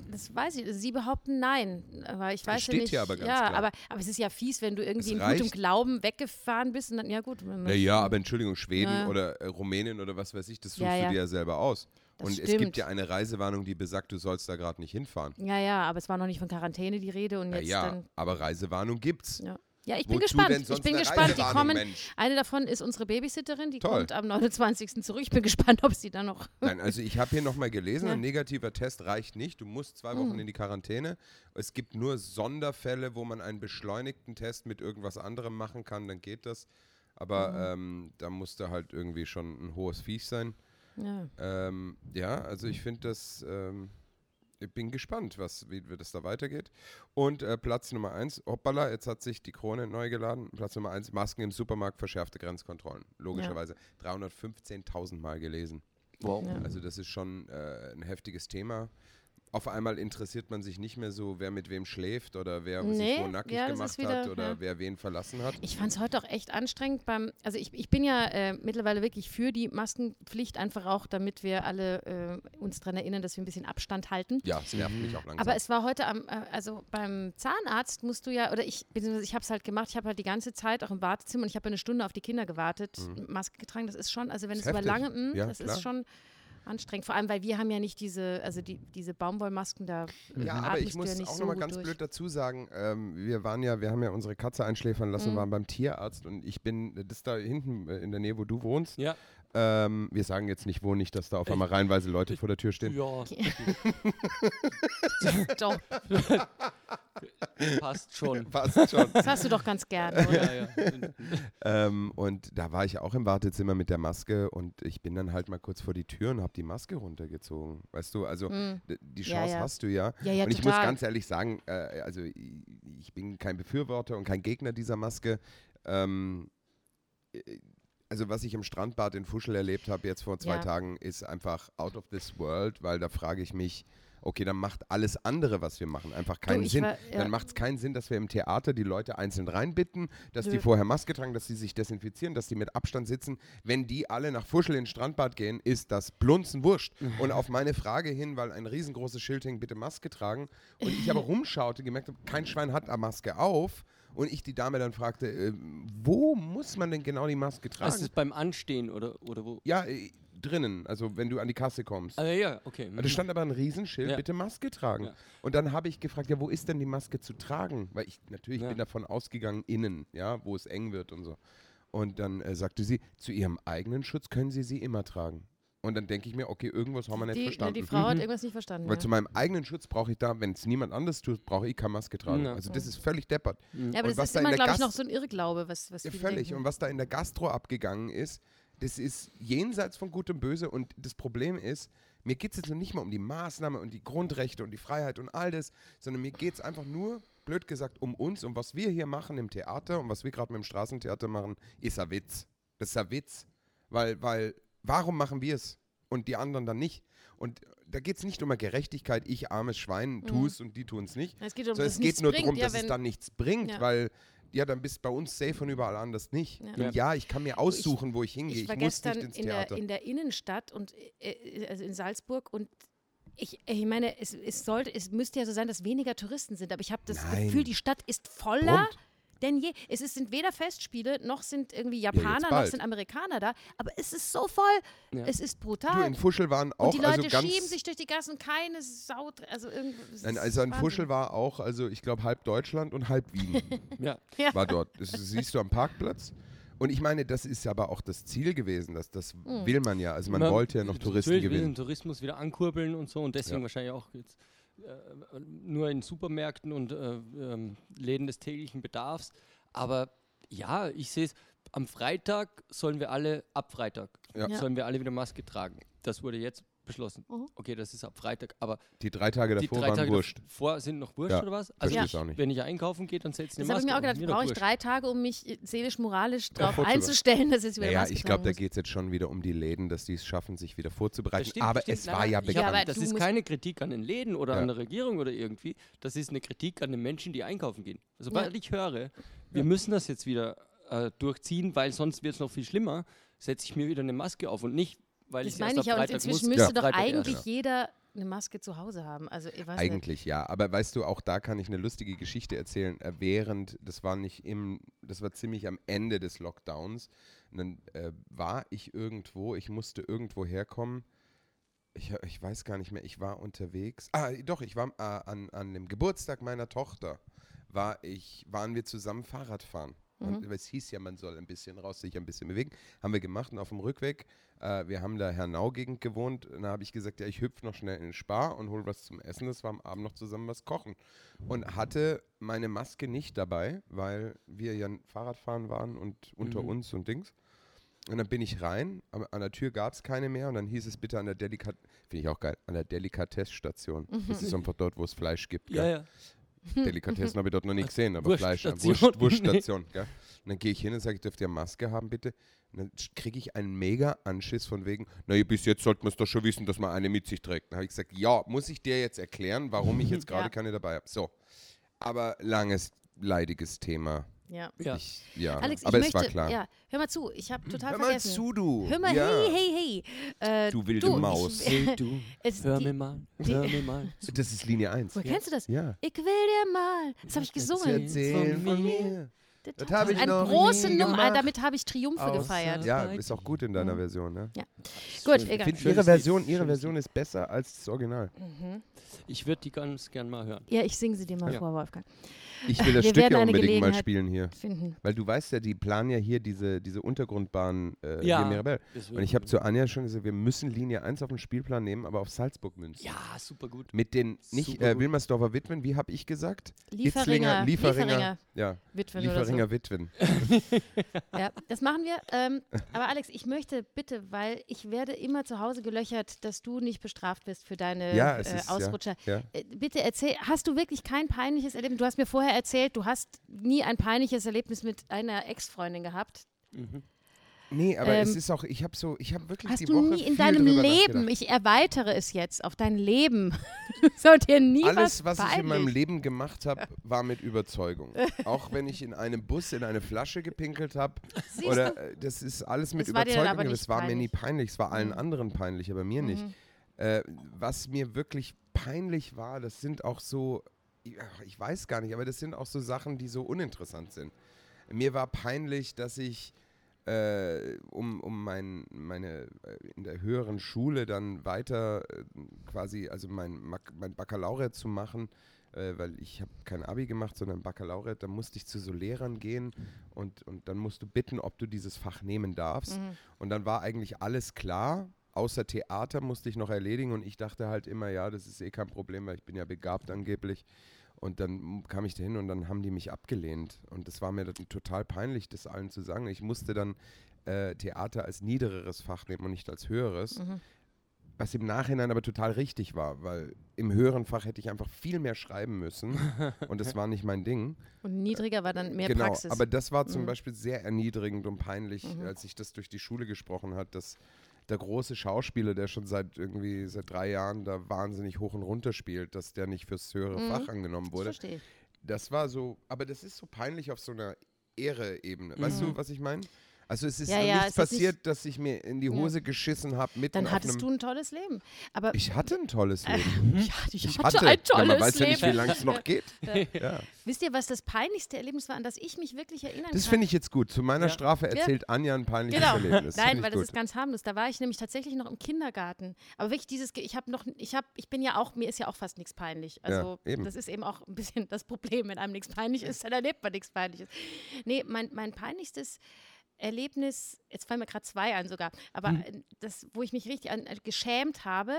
Das weiß ich. Sie behaupten nein. Aber ich weiß ja steht nicht. hier aber ganz ja, klar. Aber, aber es ist ja fies, wenn du irgendwie in gutem. Glauben weggefahren bist und dann, ja gut. Naja, aber Entschuldigung, Schweden Ja. oder äh, Rumänien oder was weiß ich, das suchst Ja, du ja. dir ja selber aus. Und es stimmt. gibt ja eine Reisewarnung, die besagt, du sollst da gerade nicht hinfahren. Ja, ja, aber es war noch nicht von Quarantäne die Rede und Ja, jetzt ja, dann. aber Reisewarnung gibt's. Ja, ja ich bin Wozu gespannt. ich bin eine gespannt. Die kommen. Mensch? Eine davon ist unsere Babysitterin, die Toll. kommt am 29. zurück. Ich bin [laughs] gespannt, ob sie dann noch. Nein, also ich habe hier nochmal gelesen, [laughs] Ja. ein negativer Test reicht nicht. Du musst zwei Wochen Mhm. in die Quarantäne. Es gibt nur Sonderfälle, wo man einen beschleunigten Test mit irgendwas anderem machen kann, dann geht das. Aber Mhm. ähm, da musste halt irgendwie schon ein hohes Viech sein. Ja. Ähm, ja, also ich finde das, ähm, ich bin gespannt, was, wie, wie das da weitergeht. Und äh, Platz Nummer eins, hoppala, jetzt hat sich die Krone neu geladen. Platz Nummer eins, Masken im Supermarkt, verschärfte Grenzkontrollen. Logischerweise 315.000 Mal gelesen. Wow. Ja. Also das ist schon äh, ein heftiges Thema. Auf einmal interessiert man sich nicht mehr so, wer mit wem schläft oder wer sich Nee, wo nackig ja, das gemacht wieder- hat oder ja. wer wen verlassen hat. Ich fand es heute auch echt anstrengend beim, also ich, ich bin ja äh, mittlerweile wirklich für die Maskenpflicht, einfach auch, damit wir alle äh, uns daran erinnern, dass wir ein bisschen Abstand halten. Ja, es nervt mich auch langsam. Aber es war heute am, äh, also beim Zahnarzt musst du ja, oder ich, beziehungsweise ich habe es halt gemacht, ich habe halt die ganze Zeit auch im Wartezimmer und ich habe eine Stunde auf die Kinder gewartet, Maske getragen, das ist schon, also wenn Ist es über Mhm. lange, mh, Ja, das klar. ist schon anstrengend. Vor allem, weil wir haben ja nicht diese, also die, diese Baumwollmasken da. Ja, aber ich muss ja auch so nochmal ganz durch. blöd dazu sagen, ähm, wir waren ja, wir haben ja unsere Katze einschläfern lassen, Mhm. waren beim Tierarzt und ich bin, das ist da hinten äh, in der Nähe, wo du wohnst. Ja. Ähm, wir sagen jetzt nicht, wo nicht, dass da auf einmal reihenweise Leute vor der Tür stehen. Ja. [laughs] [laughs] Doch. Passt schon. [laughs] Passt schon. Das hast du doch ganz gerne, oder? ja, ja. ähm, und da war ich auch im Wartezimmer mit der Maske und ich bin dann halt mal kurz vor die Tür und habe die Maske runtergezogen. Weißt du, also Mm. die Ja, Chance ja. hast du ja. Ja, ja, und ich muss total. ganz ehrlich sagen, äh, also ich, ich bin kein Befürworter und kein Gegner dieser Maske. Ähm, äh, also was ich im Strandbad in Fuschel erlebt habe jetzt vor zwei Ja. Tagen, ist einfach out of this world, weil da frage ich mich, okay, dann macht alles andere, was wir machen, einfach keinen ich Sinn. war- ja. Dann macht es keinen Sinn, dass wir im Theater die Leute einzeln reinbitten, dass die Nö. vorher Maske tragen, dass sie sich desinfizieren, dass die mit Abstand sitzen. Wenn die alle nach Fuschel ins Strandbad gehen, ist das Blunzen wurscht. Und auf meine Frage hin, weil ein riesengroßes Schild hing, bitte Maske tragen, und ich aber [laughs] rumschaute, gemerkt habe, kein Schwein hat eine Maske auf. Und ich die Dame dann fragte, äh, wo muss man denn genau die Maske tragen? Also ist es beim Anstehen oder, oder wo? ja, äh, drinnen, also wenn du an die Kasse kommst. Ah, ja, okay. Da stand aber ein Riesenschild, Ja. bitte Maske tragen. Ja. Und dann habe ich gefragt, ja, wo ist denn die Maske zu tragen? Weil ich natürlich Ja. bin davon ausgegangen, innen, ja, wo es eng wird und so. Und dann äh, sagte sie, zu ihrem eigenen Schutz können sie sie immer tragen. Und dann denke ich mir, okay, irgendwas haben wir nicht Die, verstanden. die Frau hat Mhm. irgendwas nicht verstanden. Weil Ja. zu meinem eigenen Schutz brauche ich da, wenn es niemand anders tut, brauche ich keine Maske tragen. Ja. Also das ist völlig deppert. Mhm. Ja, aber Und was das ist da immer, glaube ich, noch so ein Irrglaube, was, was Ja, viele völlig. denken. Und was da in der Gastro abgegangen ist, das ist jenseits von Gut und Böse. Und das Problem ist, mir geht es jetzt noch nicht mal um die Maßnahme und die Grundrechte und die Freiheit und all das, sondern mir geht es einfach nur, blöd gesagt, um uns und was wir hier machen im Theater und was wir gerade mit dem Straßentheater machen, ist ein Witz. Das ist ein Witz. Weil, weil, warum machen wir es und die anderen dann nicht? Und da geht es nicht um eine Gerechtigkeit, ich armes Schwein tue es und die tun es nicht. es geht um, So, es geht nur darum, ja, dass es dann nichts bringt, Ja. weil ja, dann bist bei uns safe und überall anders nicht. Ja. Und ja, ich kann mir aussuchen, wo ich hingehe. ich Ich, war muss gestern nicht ins in der, Theater. in der Innenstadt und äh, also in Salzburg und ich, ich meine, es, es sollte, es müsste ja so sein, dass weniger Touristen sind, aber ich habe das Nein. Gefühl, die Stadt ist voller Rund. Denn je. Es ist, sind weder Festspiele, noch sind irgendwie Japaner, noch bald. sind Amerikaner da, aber es ist so voll. Ja. Es ist du, brutal. in Fuschel waren auch und die Leute also ganz. schieben sich durch die Gassen, keine Sau, also irgendwie. Nein, also in Fuschel war auch, also ich glaube halb Deutschland und halb Wien [laughs] Ja. Ja. war dort. Das siehst du am Parkplatz. Und ich meine, das ist aber auch das Ziel gewesen. Das, das Hm. will man ja. Also man Man- wollte ja noch Touristen gewinnen. den Tourismus wieder ankurbeln und so und deswegen Ja. wahrscheinlich auch jetzt nur in Supermärkten und äh, ähm, Läden des täglichen Bedarfs. Aber ja, ich sehe es, am Freitag sollen wir alle, ab Freitag. Ja. sollen wir alle wieder Maske tragen. Das wurde jetzt beschlossen. Mhm. Okay, das ist ab Freitag, aber Die drei Tage die davor drei waren Tage wurscht. davor sind noch wurscht Ja, oder was? Verstehe Ja. ich auch nicht. wenn ich einkaufen gehe, dann setze ich Das eine habe ich Maske mir auch gedacht, brauche ich drei Tage, um mich seelisch, moralisch darauf einzustellen, dass jetzt wieder Naja, Maske ich glaube, da geht es jetzt schon wieder um die Läden, dass die es schaffen, sich wieder Das vorzubereiten. stimmt, aber stimmt. es Nein, war nein, ja bekannt. aber Das ist keine Kritik an den Läden oder Ja. an der Regierung oder irgendwie. Das ist eine Kritik an den Menschen, die einkaufen gehen. Sobald Ja. ich höre, wir müssen das jetzt wieder äh, durchziehen, weil sonst wird es noch viel schlimmer, setze ich mir wieder eine Maske auf und nicht, weil ich Das erst meine ich ja, und inzwischen muss. müsste doch Freitag erst. eigentlich jeder eine Maske zu Hause haben. Also, ich weiß nicht. Eigentlich ja, aber weißt du, auch da kann ich eine lustige Geschichte erzählen. Äh, während, das war nicht im, das war ziemlich am Ende des Lockdowns. Und dann äh, war ich irgendwo, ich musste irgendwo herkommen. Ich, ich weiß gar nicht mehr, ich war unterwegs. Ah, doch, ich war äh, an, an dem Geburtstag meiner Tochter, war ich, waren wir zusammen Fahrrad fahren. Und es hieß ja, man soll ein bisschen raus, sich ein bisschen bewegen. Haben wir gemacht und auf dem Rückweg, äh, wir haben da Hernau-Gegend gewohnt. Und da habe ich gesagt, ja, ich hüpfe noch schnell in den Spar und hole was zum Essen. Das war am Abend noch zusammen was kochen. Und hatte meine Maske nicht dabei, weil wir ja Fahrradfahren waren und unter Mhm. uns und Dings. Und dann bin ich rein, aber an der Tür gab es keine mehr und dann hieß es bitte an der Delikat, finde ich auch geil, an der Delikatessstation. Das ist einfach dort, wo es Fleisch gibt. Ja, ja. Delikatessen habe ich dort noch nie gesehen, aber Fleisch, Wurststation. [laughs] Wurst, Wurststation. Gell? Und dann gehe ich hin und sage, ich dürfte ja Maske haben, bitte. Und dann kriege ich einen mega Anschiss von wegen, naja, bis jetzt sollte man es doch schon wissen, dass man eine mit sich trägt. Dann habe ich gesagt, ja, muss ich dir jetzt erklären, warum ich jetzt [laughs] gerade Ja. keine dabei habe. So, aber langes, leidiges Thema. Ja. Ja. Ich, ja, Alex, ich aber möchte, es war klar. ja, hör mal zu, ich habe total Hör mal vergessen. zu, du. Hör mal, ja. hey, hey, hey. Äh, Du wilde du, Maus. [laughs] Ich, Hey, du, es, hör die, mir mal, die- hör mir mal. [laughs] zu. Das ist Linie 1. woher kennst du das? Ja. Ich will dir mal. Das habe ich gesungen. erzählen Von mir. Das Das hab ich Eine noch große nie Nummer, gemacht. damit habe ich Triumphe Außer- gefeiert. Ja, ist auch gut in deiner Version, ne? Gut, Schön. egal. Ich finde, Schönes ihre Version, ihre Version ist besser als das Original. Ich würde die ganz gern mal hören. Ja, ich singe sie dir mal Ja. vor, Wolfgang. Ich will das Wir Stück ja unbedingt mal spielen hier. Finden. Weil du weißt ja, die planen ja hier diese, diese Untergrundbahn äh, hier Ja. in Mirabell. Deswegen- Und ich habe zu Anja schon gesagt, wir müssen Linie 1 auf den Spielplan nehmen, aber auf Salzburg münzen. Ja, super gut. Mit den, nicht äh. Wilmersdorfer Witwen, wie habe ich gesagt? Lieferinger, Itzlinger, Lieferinger, Lieferinger ja, Witwen Lieferinger oder Witwen. so. [laughs] Ja, das machen wir. Ähm, aber Alex, ich möchte bitte, weil ich werde immer zu Hause gelöchert, dass du nicht bestraft bist für deine Ja, äh, ist, ja, Ausrutscher. ja. Äh, Bitte erzähl, hast du wirklich kein peinliches Erlebnis? Du hast mir vorher erzählt, du hast nie ein peinliches Erlebnis mit einer Ex-Freundin gehabt. Nee, aber es Ähm, ist auch, ich habe so, ich habe wirklich Hast die du Woche nie in deinem Leben, ich erweitere es jetzt auf dein Leben, [laughs] soll dir nie Alles, was was ich in meinem? Leben gemacht habe, war mit Überzeugung. [laughs] Auch wenn ich in einem Bus in eine Flasche gepinkelt habe. Oder äh, das ist alles mit Das war Überzeugung. aber Das nicht war mir nie peinlich. Es war allen Mhm. anderen peinlich, aber mir nicht. Mhm. Äh, was mir wirklich peinlich war, das sind auch so, ich weiß gar nicht, aber das sind auch so Sachen, die so uninteressant sind. Mir war peinlich, dass ich äh, um, um mein, meine äh, in der höheren Schule dann weiter äh, quasi, also mein, mein Baccalaureat zu machen, äh, weil ich habe kein Abi gemacht, sondern Baccalaureat, da musste ich zu so Lehrern gehen und, und dann musst du bitten, ob du dieses Fach nehmen darfst. Mhm. Und dann war eigentlich alles klar, außer Theater musste ich noch erledigen und ich dachte halt immer, ja, das ist eh kein Problem, weil ich bin ja begabt angeblich. Und dann kam ich dahin und dann haben die mich abgelehnt. Und das war mir total peinlich, das allen zu sagen. Ich musste dann äh, Theater als niedereres Fach nehmen und nicht als höheres. Mhm. Was im Nachhinein aber total richtig war, weil im höheren Fach hätte ich einfach viel mehr schreiben müssen [laughs] und das war nicht mein Ding. Und niedriger war dann mehr genau, Praxis. aber das war zum Mhm. Beispiel sehr erniedrigend und peinlich, Mhm. als ich das durch die Schule gesprochen hat, dass der große Schauspieler, der schon seit irgendwie seit drei Jahren da wahnsinnig hoch und runter spielt, dass der nicht fürs höhere Mhm. Fach angenommen das wurde. verstehe ich. Das war so, aber das ist so peinlich auf so einer Ehre-Ebene. Weißt Mhm. du, was ich meine? Also es ist Ja, ja, nichts ist nicht- passiert, dass ich mir in die Ja. Hose geschissen habe mitten Dann hattest du ein tolles Leben. Aber ich hatte ein tolles [laughs] Leben. ja, ich, Ich hatte, hatte, ein ja, tolles man weiß ja Leben. nicht, wie lange es noch geht. [laughs] Ja. Wisst ihr, was das peinlichste Erlebnis war, an das ich mich wirklich erinnern Das kann? finde ich jetzt gut. Zu meiner Ja. Strafe erzählt Anja ein peinliches Genau. Erlebnis. Nein, weil ich das gut. ist ganz harmlos. Da war ich nämlich tatsächlich noch im Kindergarten. Aber wirklich dieses, ich habe noch, ich habe, ich bin ja auch, mir ist ja auch fast nichts peinlich. Also Ja, eben. das ist eben auch ein bisschen das Problem, wenn einem nichts peinlich ist, dann erlebt man nichts Peinliches. Nee, mein, mein peinlichstes Erlebnis, jetzt fallen mir gerade zwei ein sogar, aber äh, das, wo ich mich richtig an, äh, geschämt habe,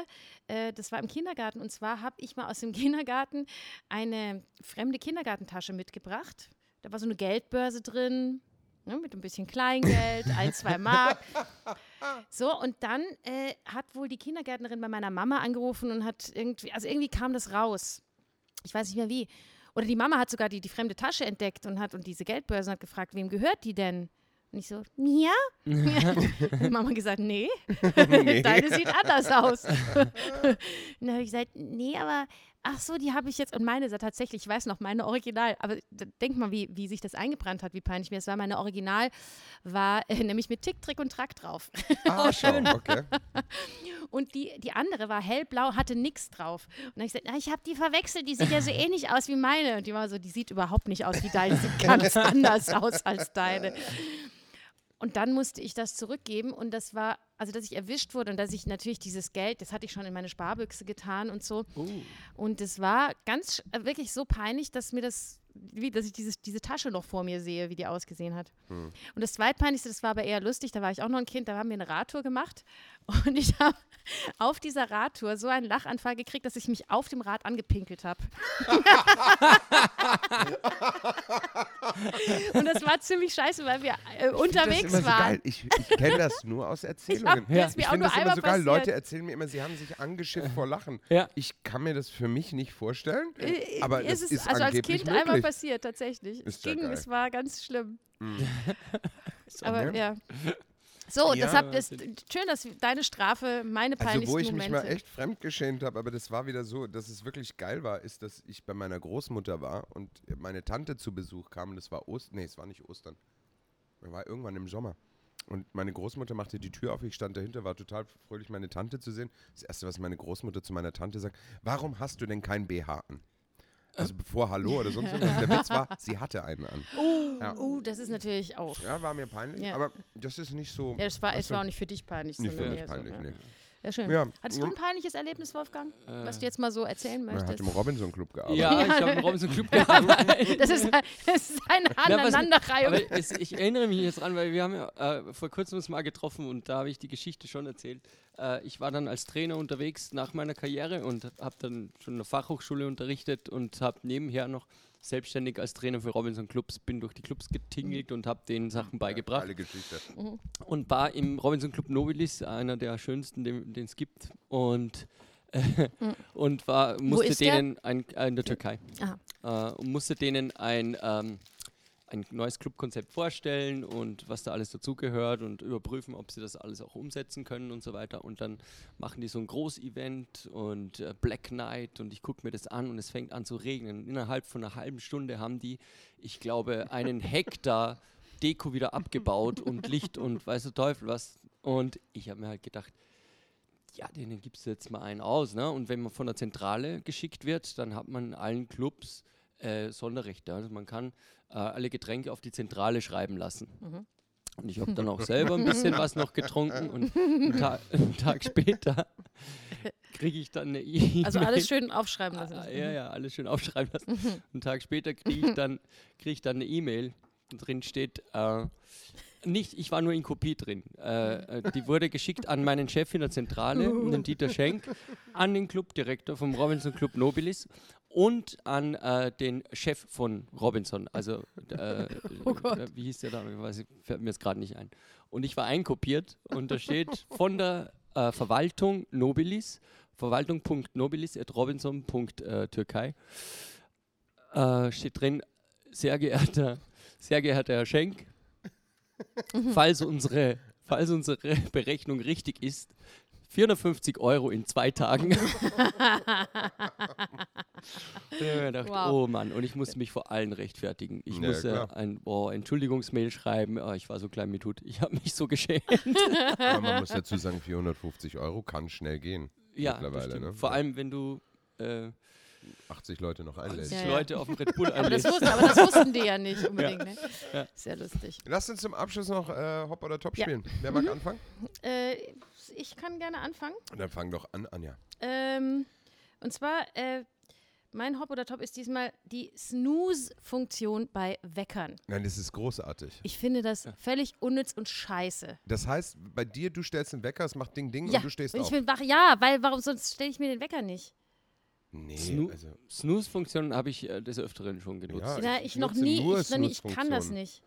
äh, das war im Kindergarten. Und zwar habe ich mal aus dem [laughs] Kindergarten eine fremde Kindergartentasche mitgebracht. Da war so eine Geldbörse drin, ne, mit ein bisschen Kleingeld, ein, zwei Mark. [laughs] So, und dann äh, hat wohl die Kindergärtnerin bei meiner Mama angerufen und hat irgendwie, also irgendwie kam das raus. Ich weiß nicht mehr wie. Oder die Mama hat sogar die, die fremde Tasche entdeckt und hat und diese Geldbörse hat gefragt, wem gehört die denn? Und ich so, und [laughs] die [laughs] Mama gesagt, [laughs] nee, deine sieht anders aus. und dann habe ich gesagt, nee, aber ach so, die habe ich jetzt, und meine ist ja tatsächlich, ich weiß noch, meine Original, aber denk mal, wie, wie sich das eingebrannt hat, wie peinlich mir das war. Meine Original war äh, nämlich mit Tick, Trick und Track drauf. Ah, schön. Okay. Und die, die andere war hellblau, hatte nichts drauf. Und dann habe ich gesagt, na, ich habe die verwechselt, die sieht ja so ähnlich aus wie meine. Und die war so, die sieht überhaupt nicht aus wie deine, sieht ganz anders aus als deine. Und dann musste ich das zurückgeben und das war, also dass ich erwischt wurde und dass ich natürlich dieses Geld, das hatte ich schon in meine Sparbüchse getan und so. Oh. Und es war ganz äh, wirklich so peinlich, dass mir das, wie, dass ich dieses, diese Tasche noch vor mir sehe, wie die ausgesehen hat. Hm. Und das zweitpeinlichste, das war aber eher lustig, da war ich auch noch ein Kind, da haben wir eine Radtour gemacht [laughs] und ich habe auf dieser Radtour so einen Lachanfall gekriegt, dass ich mich auf dem Rad angepinkelt habe. [laughs] und das war ziemlich scheiße, weil wir äh, Ich unterwegs das immer so waren. geil. Ich, ich kenne das nur aus [laughs] Erzählungen. Ja, ist mir ich finde das immer so geil. Leute erzählen mir immer, sie haben sich angeschifft vor Lachen. Ja. Ich kann mir das für mich nicht vorstellen, Äh, aber ist das es ist also als angeblich Kind einmal möglich. Passiert, tatsächlich. Ist es ja ging, geil. es war ganz schlimm. Mhm. [laughs] Aber ja. So, Ja. deshalb ist schön, dass deine Strafe meine Also peinlichsten wo ich mich Momente. mal echt fremdgeschämt habe, aber das war wieder so, dass es wirklich geil war, ist, dass ich bei meiner Großmutter war und meine Tante zu Besuch kam. und Das war Ostern, nee, es war nicht Ostern. Das war irgendwann im Sommer. Und meine Großmutter machte die Tür auf, ich stand dahinter, war total fröhlich, meine Tante zu sehen. Das Erste, was meine Großmutter zu meiner Tante sagt, warum hast du denn kein BH an? Also bevor Hallo oder sonst irgendwas. Der Witz war, sie hatte einen an. Ja. Oh, das ist natürlich auch. Ja, war mir peinlich, Ja. aber das ist nicht so. Ja, es war, es weißt du, war auch nicht für dich peinlich. nicht für sondern mich so, peinlich, ja. nee. Ja, schön. Ja. Hattest du ein peinliches Erlebnis, Wolfgang, was du jetzt mal so erzählen Er hat möchtest? im Robinson Club gearbeitet. Ja, ich habe im [laughs] Robinson Club gearbeitet. Das ist, das ist eine Ja, Aneinanderreihung. Aber es, ich erinnere mich jetzt dran, weil wir haben ja äh, vor kurzem uns mal getroffen und da habe ich die Geschichte schon erzählt. Äh, ich war dann als Trainer unterwegs nach meiner Karriere und habe dann schon in der Fachhochschule unterrichtet und habe nebenher noch selbstständig als Trainer für Robinson Clubs, bin durch die Clubs getingelt und habe denen Sachen beigebracht. Geile Geschichte. und war im Robinson Club Nobilis, einer der schönsten, den es gibt. Und, äh, und war, musste der? denen ein, äh, in der Türkei äh, und musste denen ein, ähm, ein neues Clubkonzept vorstellen und was da alles dazugehört und überprüfen, ob sie das alles auch umsetzen können und so weiter. Und dann machen die so ein Großevent und äh, Black Night und ich gucke mir das an und es fängt an zu regnen. Innerhalb von einer halben Stunde haben die, ich glaube, einen [laughs] Hektar Deko wieder abgebaut und Licht und weiß der Teufel was. Und ich habe mir halt gedacht, ja, denen gibst du jetzt mal einen aus. Ne? Und wenn man von der Zentrale geschickt wird, dann hat man in allen Clubs äh, Sonderrechte. Also man kann äh, alle Getränke auf die Zentrale schreiben lassen. Und ich habe dann auch selber ein [laughs] bisschen was noch getrunken und einen, Ta [laughs] einen Tag später kriege ich dann eine E-Mail. Also alles schön aufschreiben lassen. Ah, ja, ja, alles schön aufschreiben lassen. Einen Tag später kriege ich dann, krieg ich dann eine E-Mail, drin steht, äh, nicht, ich war nur in Kopie drin. Äh, äh, die wurde geschickt an meinen Chef in der Zentrale, [laughs] den Dieter Schenk, an den Clubdirektor vom Robinson Club Nobilis und an äh, den Chef von Robinson. Also, äh, [laughs] Oh äh, wie hieß der da? Ich weiß, ich- fällt mir jetzt gerade nicht ein. Und ich war einkopiert und da steht [laughs] von der äh, Verwaltung Nobilis, verwaltung.nobilis.robinson.türkei, äh, steht drin, sehr geehrter, sehr geehrter Herr Schenk, [laughs] falls unsere, falls unsere Berechnung richtig ist, 450 Euro in zwei Tagen. Ich habe mir gedacht, Wow. oh Mann, und ich musste mich vor allen rechtfertigen. Ich Ja, musste klar. ein oh, Entschuldigungsmail schreiben. Oh, ich war so klein mit Hut. Ich habe mich so geschämt. [laughs] Aber man muss [laughs] dazu sagen, 450 Euro kann schnell gehen. ja, Mittlerweile, ne? vor allem, wenn du äh, 80 Leute noch einlädst. Ja, sich ja. Leute auf dem Red Bull [laughs] Aber das, wussten, aber das wussten die ja nicht unbedingt. Ne? Ja. Sehr lustig. Lass uns zum Abschluss noch äh, Hop oder Top Ja. spielen. Wer mag anfangen? Äh, ich kann gerne anfangen. Dann fang doch an, Anja. Ähm, und zwar, äh, mein Hop oder Top ist diesmal die Snooze-Funktion bei Weckern. Nein, das ist großartig. Ich finde das völlig unnütz und scheiße. Das heißt, bei dir, du stellst den Wecker, es macht Ding Ding Ja, und du stehst und ich auf. bin wach. Ja, weil warum sonst stelle ich mir den Wecker nicht? Nee, Snoo- also, Snooze-Funktion habe ich äh, des Öfteren schon genutzt. Ja, Na, ich ich noch nie. Ich, noch nie ich kann das nicht.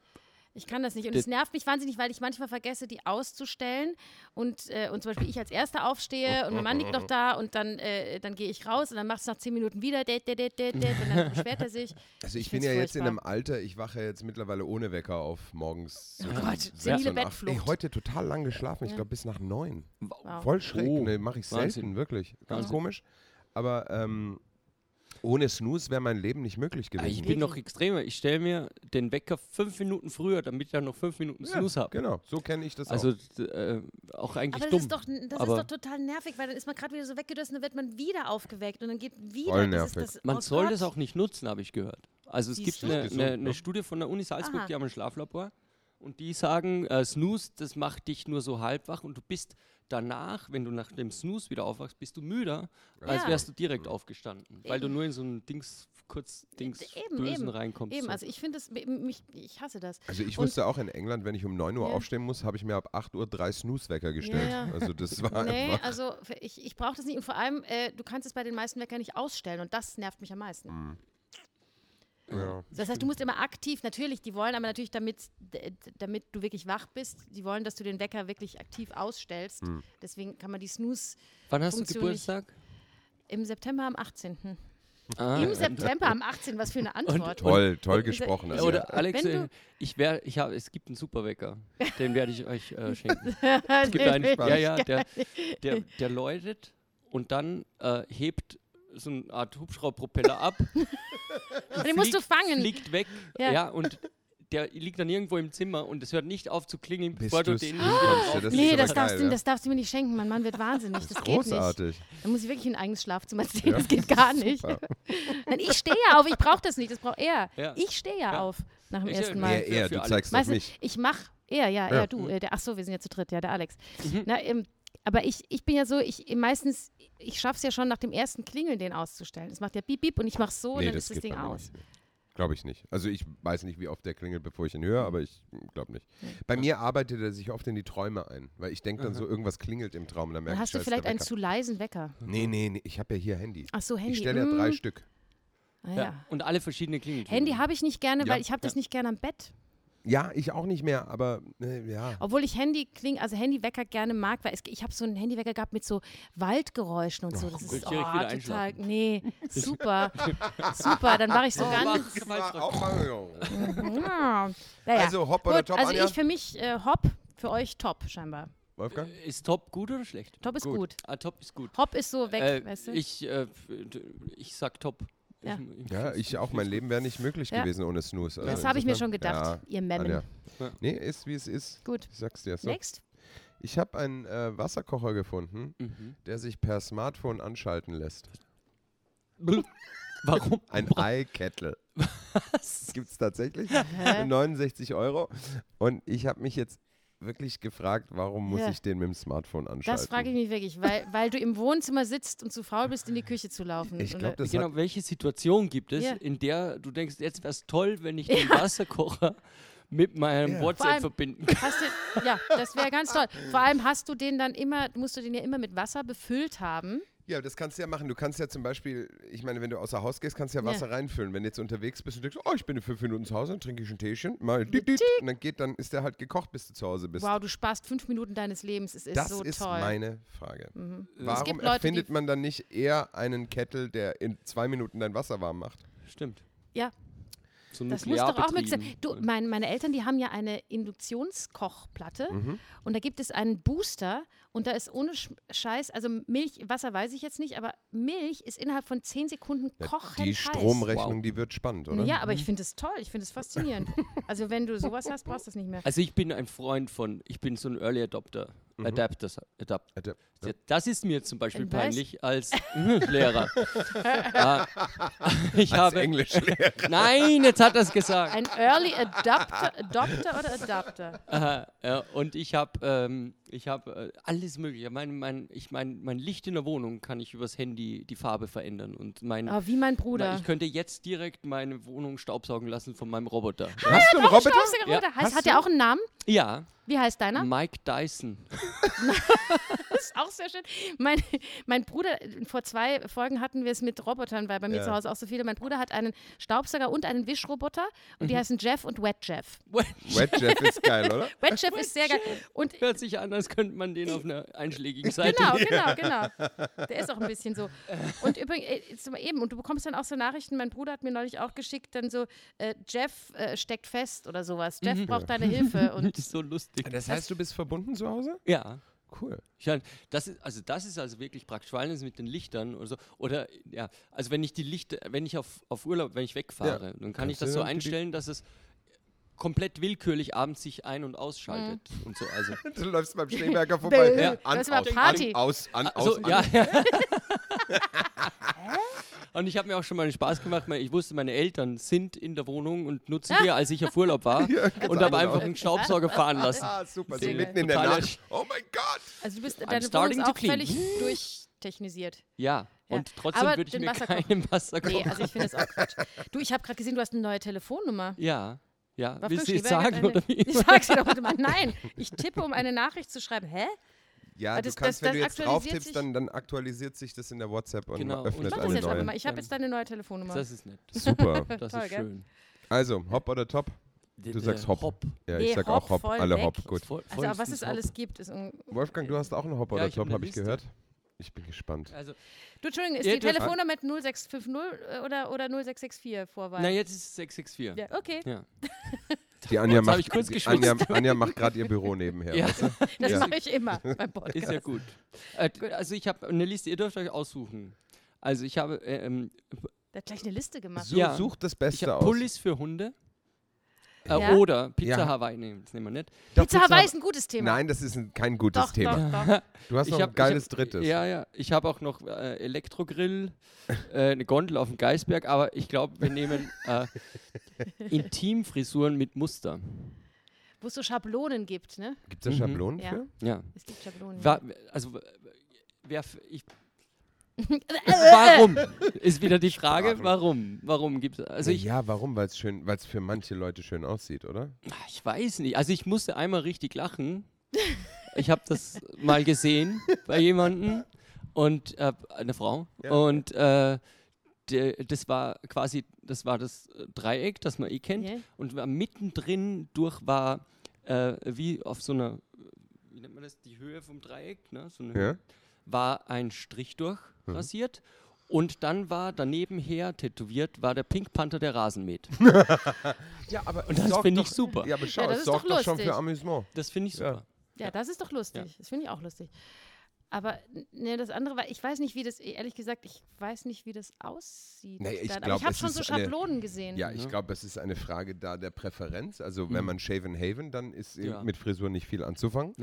Ich kann das nicht. Und es nervt mich wahnsinnig, weil ich manchmal vergesse, die auszustellen. Und, äh, und zum Beispiel ich als Erster aufstehe und mein Mann liegt noch da und dann, äh, dann gehe ich raus und dann macht es nach zehn Minuten wieder. Det, det, det, det, det, und dann [laughs] beschwert er sich. also ich, Ich bin ja jetzt in furchtbar. einem Alter, ich wache jetzt mittlerweile ohne Wecker auf morgens. Oh Gott, sechs senile und acht. Bettflucht. Ey, heute total lang geschlafen, ich Ja. glaube bis nach neun. Wow. Voll schräg, Oh, ne, mache ich Wahnsinn. selten, wirklich. Ganz Wahnsinn. komisch. Aber ähm, ohne Snooze wäre mein Leben nicht möglich Ah, gewesen. Ich bin noch extremer. Ich stelle mir den Wecker fünf Minuten früher, damit ich dann noch fünf Minuten Snooze habe. Genau, so kenne ich das Also auch. äh, auch eigentlich Aber das, dumm. ist doch, das aber- ist doch total nervig, weil dann ist man gerade wieder so weggedöst und dann wird man wieder aufgeweckt und dann geht wieder. Voll das ist nervig. das, Man oh soll Gott. das auch nicht nutzen, habe ich gehört. Also es Siehst gibt eine, Gesund, eine, eine ne? Studie von der Uni Salzburg, Aha. die haben ein Schlaflabor und die sagen, äh, Snooze, das macht dich nur so halb wach und du bist danach, wenn du nach dem Snooze wieder aufwachst, bist du müder, als Ja. wärst du direkt aufgestanden, weil du nur in so ein Dings, kurz Dings Eben, Bösen eben, reinkommst. Eben, so. also ich finde das, mich, ich hasse das. Also ich und- wusste auch in England, wenn ich um 9 Uhr Ja. aufstehen muss, habe ich mir ab 8 Uhr drei Snooze-Wecker gestellt. ja. Also das war Nee, einfach... also ich, ich brauche das nicht und vor allem, äh, du kannst es bei den meisten Weckern nicht ausstellen und das nervt mich am meisten. Mhm. Ja. Das heißt, du musst immer aktiv, natürlich, die wollen aber natürlich, damit, damit du wirklich wach bist, die wollen, dass du den Wecker wirklich aktiv ausstellst. Mhm. Deswegen kann man die Snooze Wann hast du Geburtstag? im September am 18. Ah, Im September am 18. Was für eine Antwort. Toll, toll gesprochen. Also, Oder Alex, äh, du- ich wär, ich habe, es gibt einen Superwecker, den werde ich euch äh, [laughs] schenken. es Es gibt einen, Spaß. ja, ja, der, der, der läutet und dann äh, hebt so eine Art Hubschraubpropeller ab. [laughs] Den musst du fangen. Fliegt weg, Ja. ja. und der liegt dann irgendwo im Zimmer und es hört nicht auf zu klingeln, Bis bevor du den nicht drauf das Nee, das darfst, geil, du, das darfst du mir nicht schenken. Mein Mann wird wahnsinnig. Das, geht nicht. Großartig. Dann muss ich wirklich in ein eigenes Schlafzimmer ziehen. Ja. Das geht gar nicht. Nein, ich stehe ja auf. Ich brauche das nicht. Das braucht er. Ja. Ich stehe ja, auf nach dem Ich- ersten Mal. Er, er, für du alle. zeigst Weißt du, mich. ich mach er, ja, Ja. er, du. Äh, der, ach so, wir sind ja zu dritt, ja, der Alex. Mhm. Na, ähm, Aber ich, ich bin ja so, ich meistens, ich schaffe es ja schon nach dem ersten Klingeln, den auszustellen. Es macht ja piep, piep und ich mache so und nee, dann das ist das Ding aus. Glaube ich nicht. Also ich weiß nicht, wie oft der klingelt, bevor ich ihn höre, aber ich glaube nicht. Bei mir arbeitet er sich oft in die Träume ein, weil ich denke dann so, irgendwas klingelt im Traum. Dann, merke Dann ich, hast du scheiße, vielleicht einen zu leisen Wecker. Nee, nee, nee, ich habe ja hier Handy. Ach so, Handy. Ich stelle ja drei mm. Stück. Ah, Ja. ja. Und alle verschiedene Klingeltöne. Handy habe ich nicht gerne, Ja. weil ich habe das nicht gerne am Bett. Ja, ich auch nicht mehr, aber äh, ja. Obwohl ich Handy kling, also Handywecker gerne mag, weil es, ich habe so einen Handywecker gehabt mit so Waldgeräuschen und so. Das ist oh, du direkt wieder total. Nee, [laughs] super. super, dann war ich so Oh, ganz. Ja. Naja. Also Hop oder Gut, Top, also Anja? ich für mich äh, Hop, für euch Top scheinbar. Wolfgang? Ist Top gut oder schlecht? Top ist Gut. gut. Ah, Top ist gut. Hop ist so weg, Äh, weißt du? ich, äh, ich sag Top. Ja. Ich, Ja, ich auch. Mein Leben wäre nicht möglich Ja. gewesen ohne Snooze. das Also habe ich mir schon gedacht, ihr Memmen. Ja, Ja. Nee, ist wie es ist. Gut. Ich sag's dir. So. Next. Ich habe einen äh, Wasserkocher gefunden, Mhm. der sich per Smartphone anschalten lässt. Warum? Ein iKettle. Was? Gibt es tatsächlich? Hä? 69 Euro. Und ich habe mich jetzt wirklich gefragt, warum muss Ja. ich den mit dem Smartphone anschalten? Das frage ich mich wirklich, weil, weil du im Wohnzimmer sitzt und zu faul bist, in die Küche zu laufen. Ich glaube, das genau, welche Situation gibt es, Ja. in der du denkst, jetzt wäre es toll, wenn ich [laughs] den Wasserkocher mit meinem Ja. WhatsApp allem- verbinden kann? Hast du, ja, das wäre ganz toll. Vor allem hast du den dann immer, musst du den ja immer mit Wasser befüllt haben. Ja, das kannst du ja machen. Du kannst ja zum Beispiel, ich meine, wenn du außer Haus gehst, kannst du ja Ja. Wasser reinfüllen. Wenn du jetzt unterwegs bist und denkst, oh, ich bin in fünf Minuten zu Hause, dann trinke ich ein Teechen, mal dit, dit, und dann geht, dann ist der halt gekocht, bis du zu Hause bist. Wow, du sparst fünf Minuten deines Lebens. Es ist das so ist toll. meine Frage. Mhm. Warum Leute, erfindet man dann nicht eher einen Kettle, der in zwei Minuten dein Wasser warm macht? Stimmt. Ja. Das muss doch auch mit nuklearbetrieben. Du, mein, meine Eltern, die haben ja eine Induktionskochplatte Mhm. und da gibt es einen Booster und da ist ohne Sch Scheiß, also Milch, Wasser weiß ich jetzt nicht, aber Milch ist innerhalb von zehn Sekunden kochend die. Stromrechnung, die wird spannend, oder? Ja, aber ich finde es toll, ich finde es faszinierend. [laughs] also wenn du sowas hast, brauchst du das nicht mehr. Also ich bin ein Freund von, ich bin so ein Early Adopter. Adapter. Adapt. Adap- Ja, Das ist mir zum Beispiel peinlich als Lehrer. äh, [laughs] [laughs] ich Als habe, Englischlehrer. Nein, jetzt hat er es gesagt. Ein Early Adapter, Adopter oder Adapter? Aha, ja, und ich habe ähm, ich hab, äh, alles mögliche. Mein, mein, ich mein, mein Licht in der Wohnung kann ich übers Handy die Farbe verändern. Und mein, Oh, wie mein mein, Bruder. ich könnte jetzt direkt meine Wohnung staubsaugen lassen von meinem Roboter. Ja, Hast du einen Roboter? Staubsaugerroboter. Heißt, Hast hat du? der auch einen Namen? ja Wie heißt deiner? Mike Dyson. [laughs] Das ist auch sehr schön. Mein, mein Bruder, vor zwei Folgen hatten wir es mit Robotern, weil bei mir Ja. zu Hause auch so viele. Mein Bruder hat einen Staubsauger und einen Wischroboter und die Mhm. heißen Jeff und Wet Jeff. Wet Jeff ist geil, oder? Wet Jeff ist sehr geil. Und Hört sich an, als könnte man den auf einer einschlägigen Seite Genau, genau, [laughs] genau. Der ist auch ein bisschen so. Und übrigens, äh, jetzt mal eben, und du bekommst dann auch so Nachrichten, mein Bruder hat mir neulich auch geschickt, dann so, äh, Jeff äh, steckt fest oder sowas. Jeff braucht deine Hilfe. [laughs] Und Das ist so lustig. Das heißt, du bist verbunden zu Hause? Ja. Cool. Ich mein, das ist, also das ist also wirklich praktisch, vor allem das mit den Lichtern oder so. Oder ja, also wenn ich die Lichter, wenn ich auf, auf Urlaub, wenn ich wegfahre, dann kann ich Kannst du das so einstellen, dass es komplett willkürlich abends sich ein- und ausschaltet Mhm. und so. Also, [laughs] Du läufst beim Schneeberger [laughs] vorbei. Ja. An, Das war aus, Party. an, aus, an, aus, also an. ja, [laughs] ja. Und ich habe mir auch schon mal den Spaß gemacht, weil ich wusste, meine Eltern sind in der Wohnung und nutzen die, als ich auf Urlaub war. und habe einfach einen Staubsauger fahren lassen. Ah, super. So mitten in der Nacht. Oh mein Gott. also du bist, I'm deine Wohnung ist auch völlig durchtechnisiert. Ja, Ja. und trotzdem würde ich mir Wasserkocher- keinen Wasser Nee, kochen. also ich finde das auch Quatsch. Du, ich habe gerade gesehen, du hast eine neue Telefonnummer. ja, ja. War Willst du jetzt sagen oder wie? Ich sag's dir doch bitte mal. [laughs] Nein, ich tippe, um eine Nachricht zu schreiben. Hä? Ja, Aber du das- kannst, das- wenn du das jetzt drauf tippst, dann, dann aktualisiert sich das in der WhatsApp und Genau, und öffnet ich Ich mach eine neue. mal. Ich habe jetzt deine neue Telefonnummer. Das ist nett. [laughs] Super. Das [laughs] Toll, ist gell? schön. Also, Hopp oder Top? Du sagst Hopp. Hopp. Ja, Nee, ich sag auch Hopp. voll Alle weg. Hopp, gut. Voll- also, was es alles Hopp. gibt, ist Wolfgang, du hast auch einen Hopp Ja, oder ich hab Top, habe ich Liste. gehört. Ich bin gespannt. Also, Du, Entschuldigung, ist Ja, die Telefonnummer mit 0650 äh, oder, oder 0664 Vorwahl? na, jetzt ist es 664. ja, okay. Ja. Die Anja, macht, ich kurz. Anja, Anja macht gerade ihr Büro nebenher. Ja. Weißt du? [laughs] Das Ja. mache ich immer beim Podcast. Ist ja gut. Äh, also ich habe eine Liste, ihr dürft euch aussuchen. Also ich habe, äh, ähm, Der hat gleich eine Liste gemacht. Such, Ja. such das ich Beste habe aus. Pullis für Hunde. Äh, Ja? Oder Pizza Ja. Hawaii, nee, das nehmen wir nicht. Doch, Pizza Hawaii ist ein gutes Thema. Nein, das ist ein, kein gutes doch, Thema. doch, doch. [laughs] Du hast Ich noch hab- ein geiles hab, drittes. Ja, ja. Ich habe auch noch äh, Elektrogrill, äh, eine Gondel auf dem Geisberg, aber ich glaube, wir nehmen äh, [laughs] Intimfrisuren mit Muster. wo es so Schablonen gibt, ne? Gibt es da Mhm. Schablonen Ja. für? Ja. Es gibt Schablonen. Wa also, wer, f- ich, warum? [laughs] Ist wieder die Frage, warum? Warum gibt es, also ich, ja, warum? Weil es schön, weil es für manche Leute schön aussieht, oder? ich weiß nicht, also ich musste einmal richtig lachen. Ich habe das mal gesehen bei jemandem und äh, eine Frau Ja. und äh, der, das war quasi, das war das Dreieck, das man eh kennt Ja. und war mittendrin durch war äh, wie auf so einer, wie nennt man das, die Höhe vom Dreieck, ne? so eine Ja. Höhe, war ein Strich durch rasiert und dann war daneben her tätowiert, war der Pink Panther der Rasenmäht. [laughs] Ja, aber Und das sorgt finde ich super. Ja, aber schau, Ja, das es ist doch sorgt doch schon lustig. für Amüsement. Das finde ich Ja. super. Ja, das ist doch lustig. Das finde ich auch lustig. Aber ne, das andere war, ich weiß nicht, wie das, ehrlich gesagt, ich weiß nicht, wie das aussieht. Nee, ich glaub, ich habe schon so ist eine- Schablonen gesehen. Ja, ich Ja. glaube, es ist eine Frage da der Präferenz. Also wenn Mhm. man Shaven Haven, dann ist Ja. mit Frisur nicht viel anzufangen.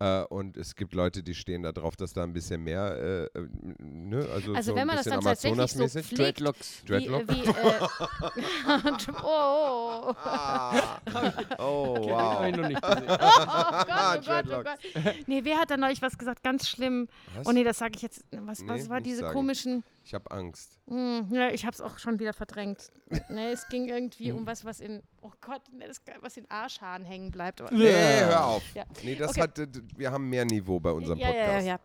Äh, und es gibt Leute, die stehen da drauf, dass da ein bisschen mehr, äh, äh, ne? also, Also so wenn ein man das dann tatsächlich so pflegt, Dreadlocks. wie, Dreadlock? wie, äh, oh, [laughs] oh, Ah. oh, [laughs] wow. [laughs] gesehen. oh Gott, oh Gott, oh Dreadlocks. Gott. Nee, wer hat da neulich was gesagt? Ganz schlimm. Was? Oh nee, das sage ich jetzt. Was, Nee, was war diese sagen. komischen. Ich habe Angst. Hm, ja, ich habe es auch schon wieder verdrängt. [laughs] nee, es ging irgendwie um was, was in. Oh Gott, das, was in Arschhaaren hängen bleibt. Aber, Nee, hör auf. Ja. Nee, das Okay. hat, wir haben mehr Niveau bei unserem ja, ja, ja, Podcast. ja.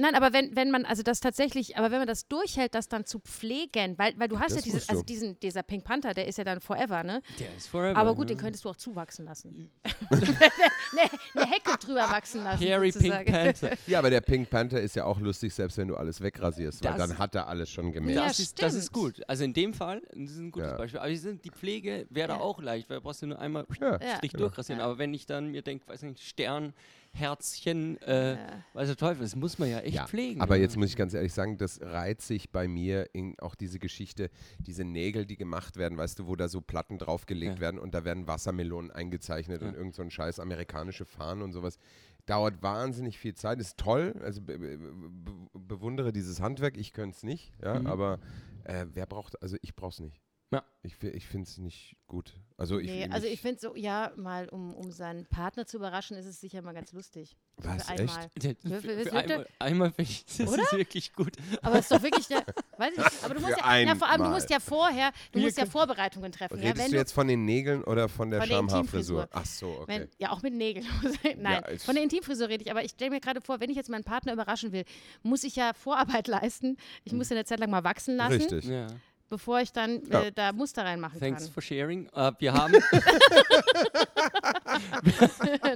Nein, aber wenn, wenn man, also das tatsächlich, aber wenn man das durchhält, das dann zu pflegen, weil, weil du hast Das ja dieses, also du. diesen, dieser Pink Panther, der ist ja dann forever, ne? Der ist forever. Aber gut, den ne? könntest du auch zuwachsen lassen. [laughs] eine, eine Hecke drüber wachsen lassen. Hairy Pink sozusagen. Panther. Ja, aber der Pink Panther ist ja auch lustig, selbst wenn du alles wegrasierst, weil Das- dann hat er alles schon Ja, gemerkt. Das, ist, das ist gut. Also in dem Fall, das ist ein gutes Ja. Beispiel. Aber die sind- die Pflege wäre da Ja. auch leicht, weil du brauchst ja nur einmal Ja, Ja. Strich genau. durchrasieren. Ja. Aber wenn ich dann mir denke, weiß nicht, Stern, Herzchen, äh, Ja. weiß der Teufel, das muss man ja echt Ja, pflegen. aber ne? jetzt muss ich ganz ehrlich sagen, das reiht sich bei mir in auch diese Geschichte, diese Nägel, die gemacht werden, weißt du, wo da so Platten draufgelegt Ja. werden und da werden Wassermelonen eingezeichnet Ja. und irgend so ein scheiß amerikanische Fahnen und sowas. Dauert wahnsinnig viel Zeit, ist toll, also be be be bewundere dieses Handwerk, ich könnte es nicht, ja, Mhm. aber äh, wer braucht, also ich brauche es nicht. Ja. Ich, ich finde es nicht gut. Also ich, Nee, also ich finde so, ja, mal um, um seinen Partner zu überraschen, ist es sicher mal ganz lustig. Was, Für echt? einmal. Der- Für- für- für- einmal, einmal finde ich, das Oder? ist wirklich gut. Aber es ist doch wirklich, der, weiß ich nicht, aber du musst ja, ja, vor allem, du musst ja vorher, du Wir musst ja Vorbereitungen treffen. Ja, Redest wenn du jetzt von den Nägeln oder von der Schamhaarfrisur? Ach so, okay. Wenn, ja, auch mit Nägeln. [laughs] Nein, Ja, von der Intimfrisur rede ich. Aber ich stelle mir gerade vor, wenn ich jetzt meinen Partner überraschen will, muss ich ja Vorarbeit [laughs] leisten. Ich muss ihn eine Zeit lang mal wachsen lassen, Richtig. Ja. Bevor ich dann Ja. äh, da Muster reinmachen Thanks kann. for sharing. Äh, wir haben, [laughs]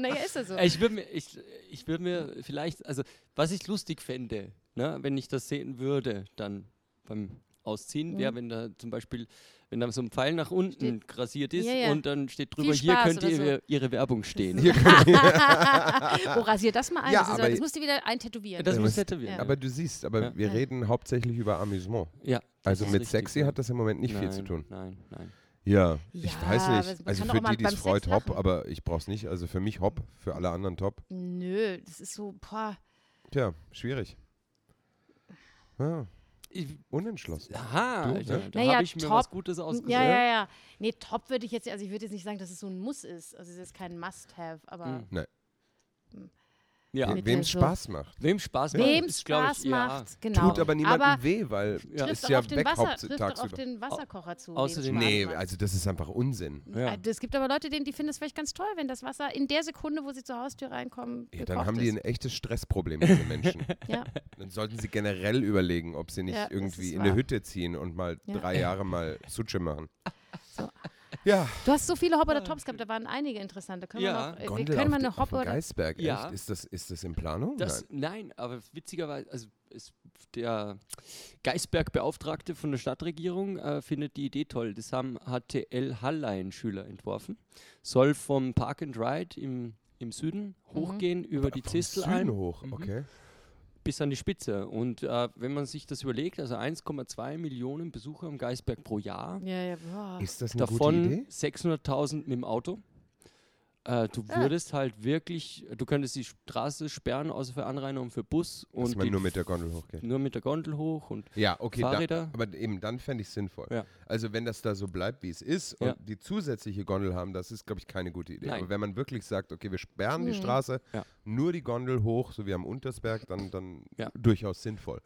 naja, ist ja so. ich würde mir, ich, ich würde mir vielleicht, also was ich lustig fände, ne, wenn ich das sehen würde, dann beim Ausziehen, wäre, Mhm. wenn da zum Beispiel, wenn da so ein Pfeil nach unten rasiert ist Ja, ja. und dann steht drüber, Viel hier könnte oder so. ihre, ihre Werbung stehen. [laughs] Oh, rasier das mal ein. Ja, das, aber- das musst du wieder eintätowieren. Das Ja, muss was- tätowieren. Ja. aber du siehst, aber Ja. wir Ja. reden hauptsächlich über Amüsement. Ja. Also mit richtig, sexy hat das im Moment nicht viel Nein, zu tun. Nein, nein. Ja, ich Ja, weiß nicht. Also für die, die es freut, hopp, aber ich brauch's nicht. Also für mich hopp, für alle anderen top. Nö, das ist so, boah. Tja, schwierig. Ja, Ich, unentschlossen. aha, Du, ne? da Naja, habe ich mir top. was Gutes ausgesucht. Ja, ja, ja. Nee, top würde ich jetzt, also ich würde jetzt nicht sagen, dass es so ein Muss ist. Also es ist kein Must-Have, aber Mhm. Ja. Wem so- Spaß macht. Wem Spaß macht, wem glaub Spaß ich, ja. macht, genau. Tut aber niemandem aber weh, weil Ja. ist ja auf den weg Wasser, trifft auf den Wasserkocher zu. außerdem- Spaß Nee, macht. also das ist einfach Unsinn. Ja. Äh, Es gibt aber Leute, denen, die finden es vielleicht ganz toll, wenn das Wasser in der Sekunde, wo sie zur Haustür reinkommen, Ja, dann haben die ein echtes Stressproblem, diese Menschen. [laughs] Ja. Dann sollten sie generell überlegen, ob sie nicht Ja, irgendwie in eine wahr. Hütte ziehen und mal Ja. drei Jahre mal Suche machen. So. Ja, Du hast so viele Hop oder Tops gehabt, da waren einige interessante. Können Ja. wir noch, äh, wir Gondel können de- eine auf Hop dem oder Geisberg, Ja. echt? Ist das, ist das in Planung? Das, Nein. nein. aber witzigerweise, also ist der Geisberg-Beauftragte von der Stadtregierung äh, findet die Idee toll. Das haben HTL Hallein-Schüler entworfen. Soll vom Park and Ride im, im Süden hochgehen über die Vom Zistelalm Süden hoch, Mhm. okay. Bis an die Spitze. Und äh, wenn man sich das überlegt, also 1,2 Millionen Besucher am Geisberg pro Jahr, Ja, ja. Ist das eine gute davon Idee? 600.000 mit dem Auto. Äh, du Ah. würdest halt wirklich, du könntest die Straße sperren, außer für Anrainer und für Bus. Dass und man die nur mit der Gondel hochgeht. nur mit der Gondel hoch und Ja, okay. Da, Fahrräder. aber eben dann fände ich es sinnvoll. Ja. Also wenn das da so bleibt, wie es ist Ja. und die zusätzliche Gondel haben, das ist, glaube ich, keine gute Idee. Nein. Aber wenn man wirklich sagt, okay, wir sperren die Mhm. Straße, Ja. nur die Gondel hoch, so wie am Untersberg, dann, dann Ja. durchaus sinnvoll.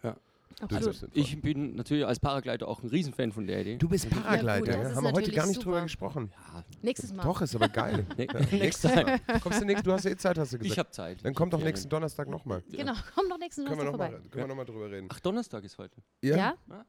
Absolut. Ich bin natürlich als Paragleiter auch ein Riesenfan von der Idee. du bist Ja, gut, ja, haben wir heute gar nicht drüber super. gesprochen. Ja, Nächstes Mal. Doch, ist aber geil. ne, [laughs] nächstes. Mal. Kommst du nächst, du hast ja eh Zeit, hast du Ich gesagt. habe Zeit. Dann Ich komm doch nächsten. Donnerstag nochmal. Genau, komm doch nächsten Können wir Donnerstag nochmal vorbei. noch mal drüber reden. Ach, Donnerstag ist heute. Ja? Ja. Ja.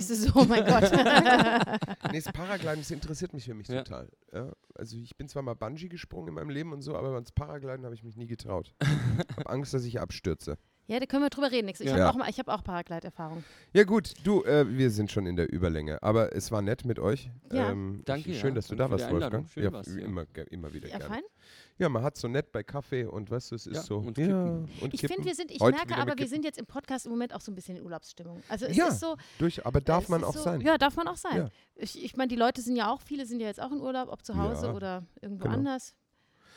Siehst du so, oh mein Gott. [laughs] Nee, das Paragliden, das interessiert mich für mich Ja. total. Ja, also ich bin zwar mal Bungee gesprungen in meinem Leben und so, aber ans Paragliden habe ich mich nie getraut. [laughs] Ich habe Angst, dass ich abstürze. Ja, da können wir drüber reden. Ich Ja. habe auch, mal- ich hab auch Paraglide-Erfahrung. Ja gut, du, äh, wir sind schon in der Überlänge, aber es war nett mit euch. Ja. ähm, Danke, Schön, ja. dass du Danke da warst. Wolfgang. Schön ja, war's, ja. immer, immer wieder Ja, gerne. fein. Ja, man hat so nett bei Kaffee und weißt du, es ist Ja, so. und ja, und Ich finde, wir sind, ich Heute merke aber, wir sind jetzt im Podcast im Moment auch so ein bisschen in Urlaubsstimmung. Also es Ja, ist so. Durch, aber darf man auch so, sein. Ja, darf man auch sein. Ja. Ich, ich meine, die Leute sind ja auch, viele sind ja jetzt auch in Urlaub, ob zu Hause Ja, oder irgendwo genau. anders.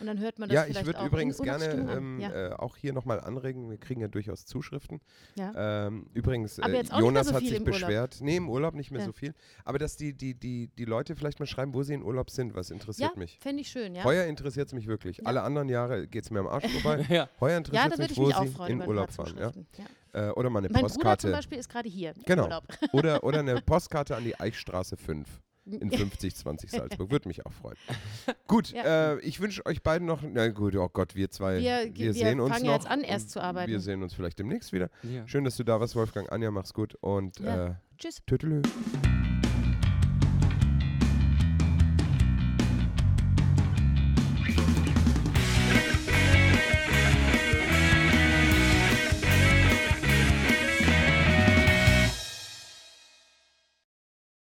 Und dann hört man das Ja, ich vielleicht würde auch übrigens in gerne ähm, ja. äh, auch hier nochmal anregen, wir kriegen ja durchaus Zuschriften. Ja. Ähm, übrigens, äh, auch Jonas so hat sich im Urlaub. beschwert. Nee, im Urlaub nicht mehr Ja. so viel. Aber dass die, die, die, die Leute vielleicht mal schreiben, wo sie in Urlaub sind, was interessiert ja, mich. fände ich schön, ja. Heuer interessiert es mich wirklich. Ja. Alle anderen Jahre geht es mir am Arsch [laughs] vorbei. Ja. Heuer Ja, interessiert es mich, ich wo auch sie in Urlaub fahren. Ja? Ja. Äh, oder mal eine Mein Bruder zum Postkarte. Beispiel ist gerade hier Genau. im Urlaub. Oder, [laughs] oder eine Postkarte an die Eichstraße 5 in [laughs] 5020 Salzburg. Würde mich auch freuen. Gut, Ja. äh, ich wünsche euch beiden noch. Na gut, oh Gott, wir zwei. Wir- wir sehen uns fangen noch. jetzt an, erst zu arbeiten. Wir sehen uns vielleicht demnächst wieder. Ja. Schön, dass du da warst, Wolfgang. Anja, mach's gut und Ja. äh, Tschüss. tüdelü.